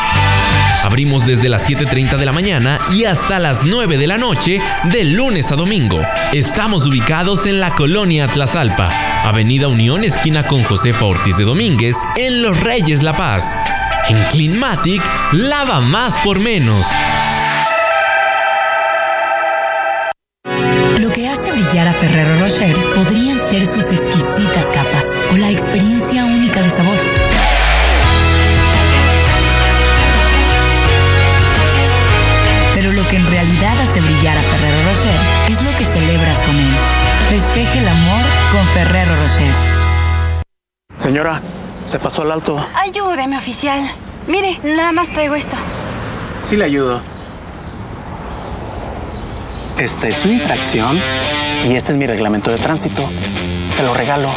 Abrimos desde las 7.30 de la mañana y hasta las 9 de la noche de lunes a domingo. Estamos ubicados en la colonia Tlazalpa, Avenida Unión, esquina con Josefa Ortiz de Domínguez, en Los Reyes La Paz. En Cleanmatic, lava más por menos. Se pasó al alto. Ayúdeme, oficial. Mire, nada más traigo esto. Sí le ayudo. Esta es su infracción y este es mi reglamento de tránsito. Se lo regalo.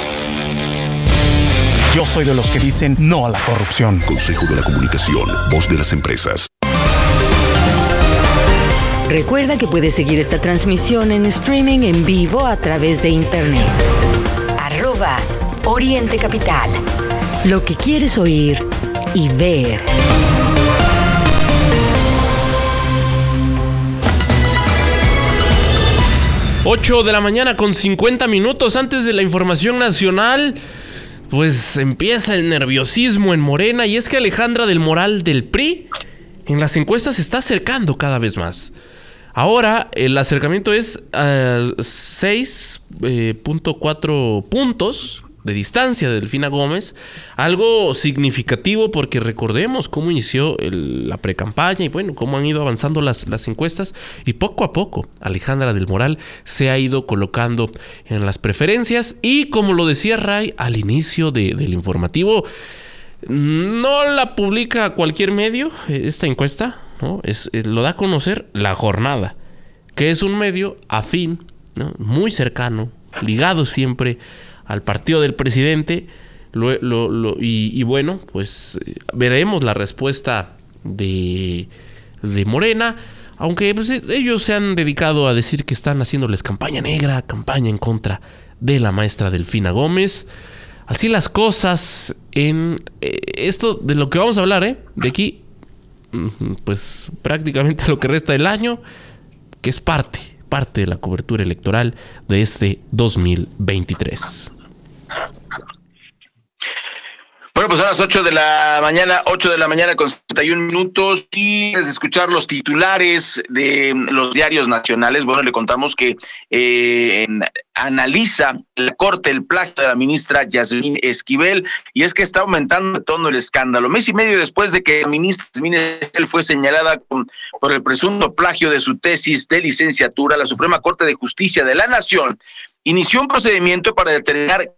Yo soy de los que dicen no a la corrupción. Consejo de la Comunicación, voz de las empresas. Recuerda que puedes seguir esta transmisión en streaming en vivo a través de internet. Arroba Oriente Capital. Lo que quieres oír y ver. Ocho de la mañana con 50 minutos antes de la información nacional. Pues empieza el nerviosismo en Morena y es que Alejandra del Moral del PRI en las encuestas se está acercando cada vez más. Ahora el acercamiento es a 6.4 puntos de distancia de Delfina Gómez, algo significativo porque recordemos cómo inició el, la precampaña y bueno, cómo han ido avanzando las, las, encuestas y poco a poco Alejandra del Moral se ha ido colocando en las preferencias y como lo decía Ray al inicio de, del informativo, no la publica cualquier medio esta encuesta, ¿no? es, es, lo da a conocer la jornada, que es un medio afín, muy cercano, ligado siempre al partido del presidente. Y, bueno, pues veremos la respuesta de, de Morena. Aunque pues, ellos se han dedicado a decir que están haciéndoles campaña negra, campaña en contra de la maestra Delfina Gómez. Así las cosas en eh, esto de lo que vamos a hablar, ¿eh? De aquí, pues prácticamente lo que resta del año, que es parte, parte de la cobertura electoral de este 2023. Bueno, pues son las 8 de la mañana, 8 de la mañana con 61 minutos y es escuchar los titulares de los diarios nacionales. Bueno, le contamos que eh, analiza la Corte el plagio de la ministra Yasmín Esquivel y es que está aumentando todo el escándalo. Mes y medio después de que la ministra Yasmín Esquivel fue señalada con, por el presunto plagio de su tesis de licenciatura, la Suprema Corte de Justicia de la Nación inició un procedimiento para determinar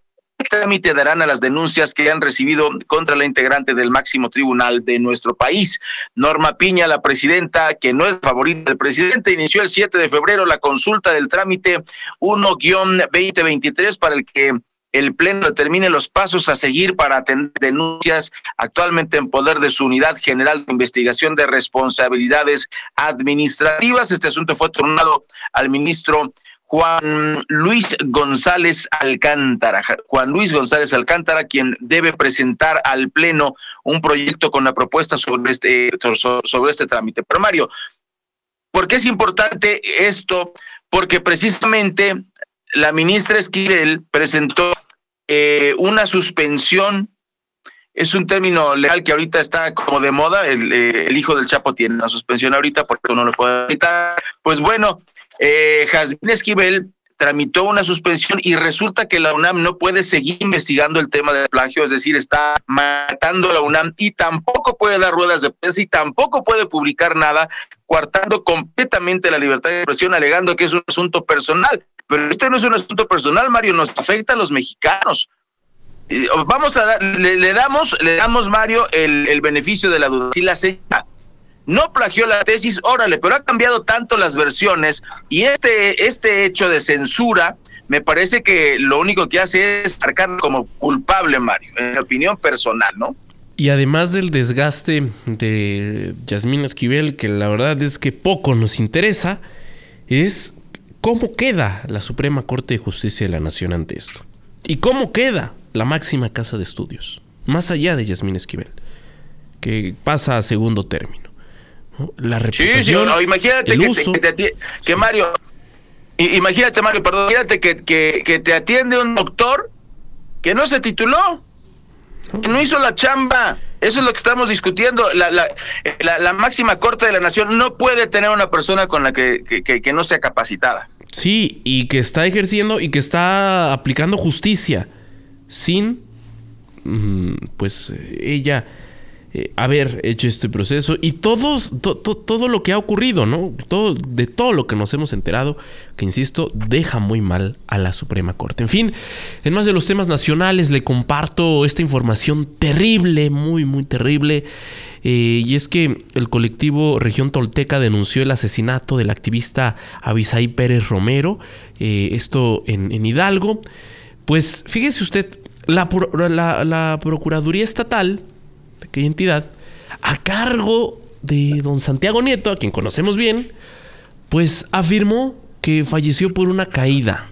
trámite darán a las denuncias que han recibido contra la integrante del máximo tribunal de nuestro país. Norma Piña, la presidenta, que no es favorita del presidente, inició el 7 de febrero la consulta del trámite 1-2023 para el que el Pleno determine los pasos a seguir para atender denuncias actualmente en poder de su Unidad General de Investigación de Responsabilidades Administrativas. Este asunto fue turnado al ministro Juan Luis González Alcántara. Juan Luis González Alcántara, quien debe presentar al Pleno un proyecto con la propuesta sobre este, sobre este trámite. Pero Mario, ¿por qué es importante esto? Porque precisamente la ministra Esquivel presentó eh, una suspensión es un término legal que ahorita está como de moda. El, eh, el, hijo del Chapo tiene una suspensión ahorita porque uno lo puede evitar. Pues bueno, eh, Jazmín Esquivel tramitó una suspensión y resulta que la UNAM no puede seguir investigando el tema del plagio, es decir, está matando a la UNAM y tampoco puede dar ruedas de prensa y tampoco puede publicar nada, coartando completamente la libertad de expresión, alegando que es un asunto personal. Pero este no es un asunto personal, Mario, nos afecta a los mexicanos. Vamos a dar, le, damos, le damos, Mario, el, el beneficio de la duda. Si la señora no plagió la tesis, órale, pero ha cambiado tanto las versiones y este, este hecho de censura me parece que lo único que hace es marcar como culpable, Mario, en mi opinión personal, ¿no? Y además del desgaste de Yasmín Esquivel, que la verdad es que poco nos interesa, es cómo queda la Suprema Corte de Justicia de la Nación ante esto. Y cómo queda la máxima casa de estudios, más allá de Yasmín Esquivel, que pasa a segundo término. La reputación, sí, sí, imagínate que, que, Mario, imagínate Mario, perdón, imagínate que, que, te atiende un doctor que no se tituló, que no hizo la chamba. Eso es lo que estamos discutiendo. La, la, la, máxima corte de la nación no puede tener una persona con la que, que, no sea capacitada. Sí, y que está ejerciendo y que está aplicando justicia sin, mm, pues, ella eh, haber hecho este proceso y todos, todo lo que ha ocurrido, ¿no? Todo, de todo lo que nos hemos enterado, que insisto, deja muy mal a la Suprema Corte. En fin, en más de los temas nacionales le comparto esta información terrible, muy, muy terrible. Eh, y es que el colectivo Región Tolteca denunció el asesinato del activista Abisaí Pérez Romero, eh, esto en, Hidalgo. Pues fíjese usted, la, la Procuraduría Estatal aquella entidad, a cargo de don Santiago Nieto, a quien conocemos bien, pues afirmó que falleció por una caída.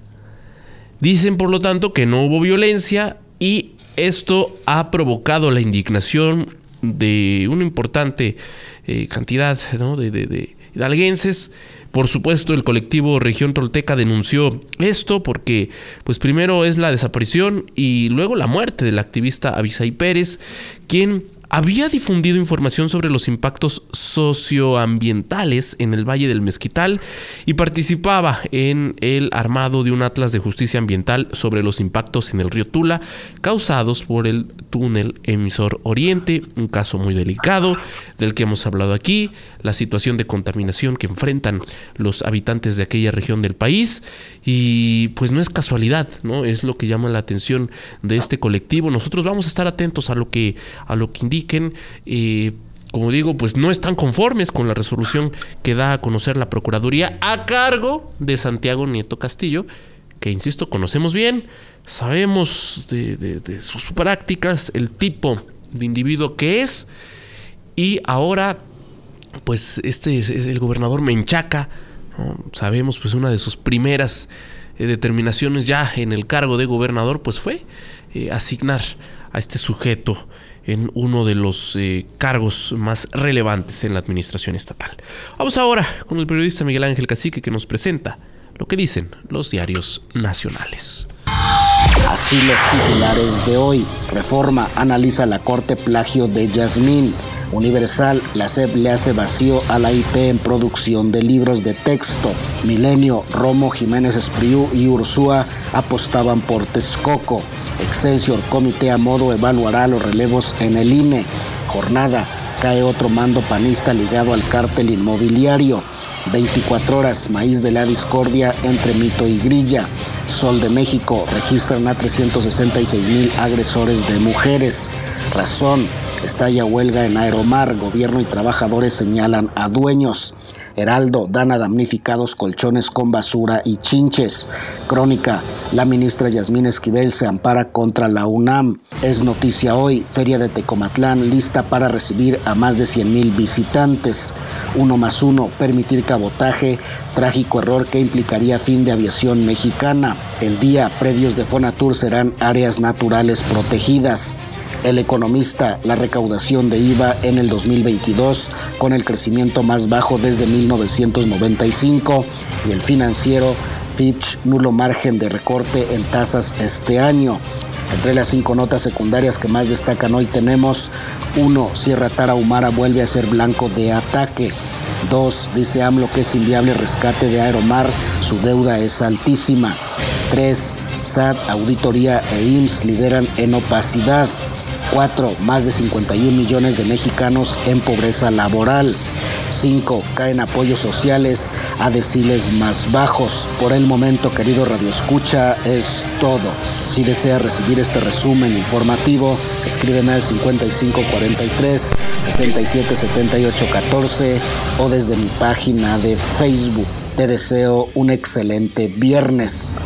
Dicen, por lo tanto, que no hubo violencia y esto ha provocado la indignación de una importante eh, cantidad de, de, de hidalguenses por supuesto, el colectivo Región Tolteca denunció esto porque, pues primero es la desaparición y luego la muerte del activista Abisai Pérez, quien había difundido información sobre los impactos socioambientales en el Valle del Mezquital y participaba en el armado de un atlas de justicia ambiental sobre los impactos en el río Tula causados por el túnel emisor Oriente, un caso muy delicado del que hemos hablado aquí, la situación de contaminación que enfrentan los habitantes de aquella región del país y pues no es casualidad, ¿no? Es lo que llama la atención de este colectivo. Nosotros vamos a estar atentos a lo que a lo que como digo, pues no están conformes con la resolución que da a conocer la Procuraduría a cargo de Santiago Nieto Castillo, que insisto, conocemos bien, sabemos de, sus prácticas, el tipo de individuo que es, y ahora, pues este es el gobernador Menchaca, sabemos pues una de sus primeras eh, determinaciones ya en el cargo de gobernador, pues fue eh, asignar a este sujeto en uno de los eh, cargos más relevantes en la administración estatal. Vamos ahora con el periodista Miguel Ángel Cacique que nos presenta lo que dicen los diarios nacionales. Así los titulares de hoy. Reforma analiza la corte plagio de Yasmín. Universal, la SEP le hace vacío a la IP en producción de libros de texto. Milenio, Romo, Jiménez Espriu y Ursúa apostaban por Texcoco. Excelsior, comité a modo evaluará los relevos en el INE. Jornada, cae otro mando panista ligado al cártel inmobiliario. 24 horas, maíz de la discordia entre mito y grilla. Sol de México, registran a 366 mil agresores de mujeres. Razón, estalla huelga en Aeromar, gobierno y trabajadores señalan a dueños. Heraldo dan a damnificados colchones con basura y chinches. Crónica, la ministra Yasmín Esquivel se ampara contra la UNAM. Es noticia hoy, Feria de Tecomatlán lista para recibir a más de 100 mil visitantes. Uno más uno, permitir cabotaje, trágico error que implicaría fin de aviación mexicana. El día, predios de Fonatur serán áreas naturales protegidas. El economista, la recaudación de IVA en el 2022 con el crecimiento más bajo desde 1995 y el financiero Fitch nulo margen de recorte en tasas este año. Entre las cinco notas secundarias que más destacan hoy tenemos 1. Sierra Tarahumara vuelve a ser blanco de ataque. 2. Dice AMLO que es inviable rescate de Aeromar, su deuda es altísima. 3. SAT, Auditoría e IMSS lideran en opacidad. 4. Más de 51 millones de mexicanos en pobreza laboral. 5. Caen apoyos sociales a deciles más bajos. Por el momento, querido Radio Escucha, es todo. Si desea recibir este resumen informativo, escríbeme al 5543 677814 o desde mi página de Facebook. Te deseo un excelente viernes.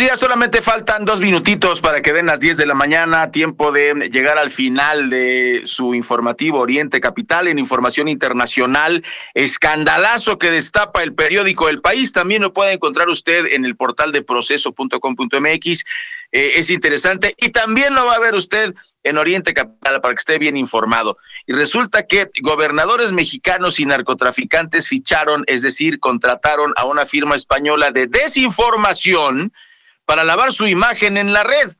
Días, solamente faltan dos minutitos para que den las 10 de la mañana, tiempo de llegar al final de su informativo Oriente Capital en información internacional, escandalazo que destapa el periódico El País, también lo puede encontrar usted en el portal de proceso.com.mx, eh, es interesante y también lo va a ver usted en Oriente Capital para que esté bien informado. Y resulta que gobernadores mexicanos y narcotraficantes ficharon, es decir, contrataron a una firma española de desinformación para lavar su imagen en la red.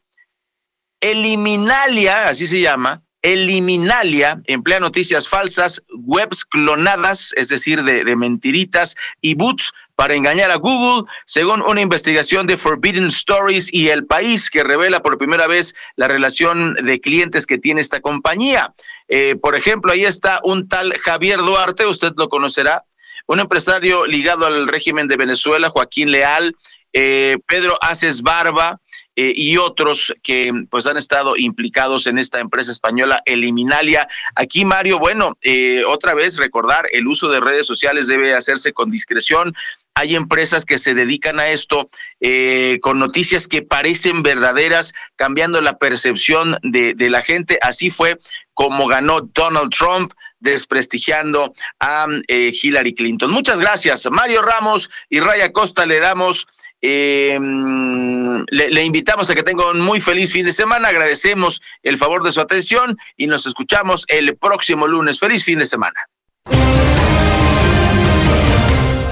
Eliminalia, así se llama, Eliminalia emplea noticias falsas, webs clonadas, es decir, de, mentiritas, y boots para engañar a Google, según una investigación de Forbidden Stories y El País, que revela por primera vez la relación de clientes que tiene esta compañía. Eh, por ejemplo, ahí está un tal Javier Duarte, usted lo conocerá, un empresario ligado al régimen de Venezuela, Joaquín Leal, eh, Pedro Aces Barba, eh, y otros que pues han estado implicados en esta empresa española Eliminalia. Aquí, Mario, bueno, eh, otra vez recordar, el uso de redes sociales debe hacerse con discreción. Hay empresas que se dedican a esto eh, con noticias que parecen verdaderas, cambiando la percepción de, de la gente. Así fue como ganó Donald Trump desprestigiando a eh, Hillary Clinton. Muchas gracias, Mario Ramos y Raya Costa. Le damos eh, le, le, invitamos a que tenga un muy feliz fin de semana. Agradecemos el favor de su atención y nos escuchamos el próximo lunes. Feliz fin de semana.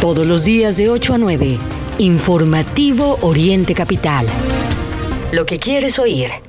Todos los días de 8 a 9. Informativo Oriente Capital. Lo que quieres oír.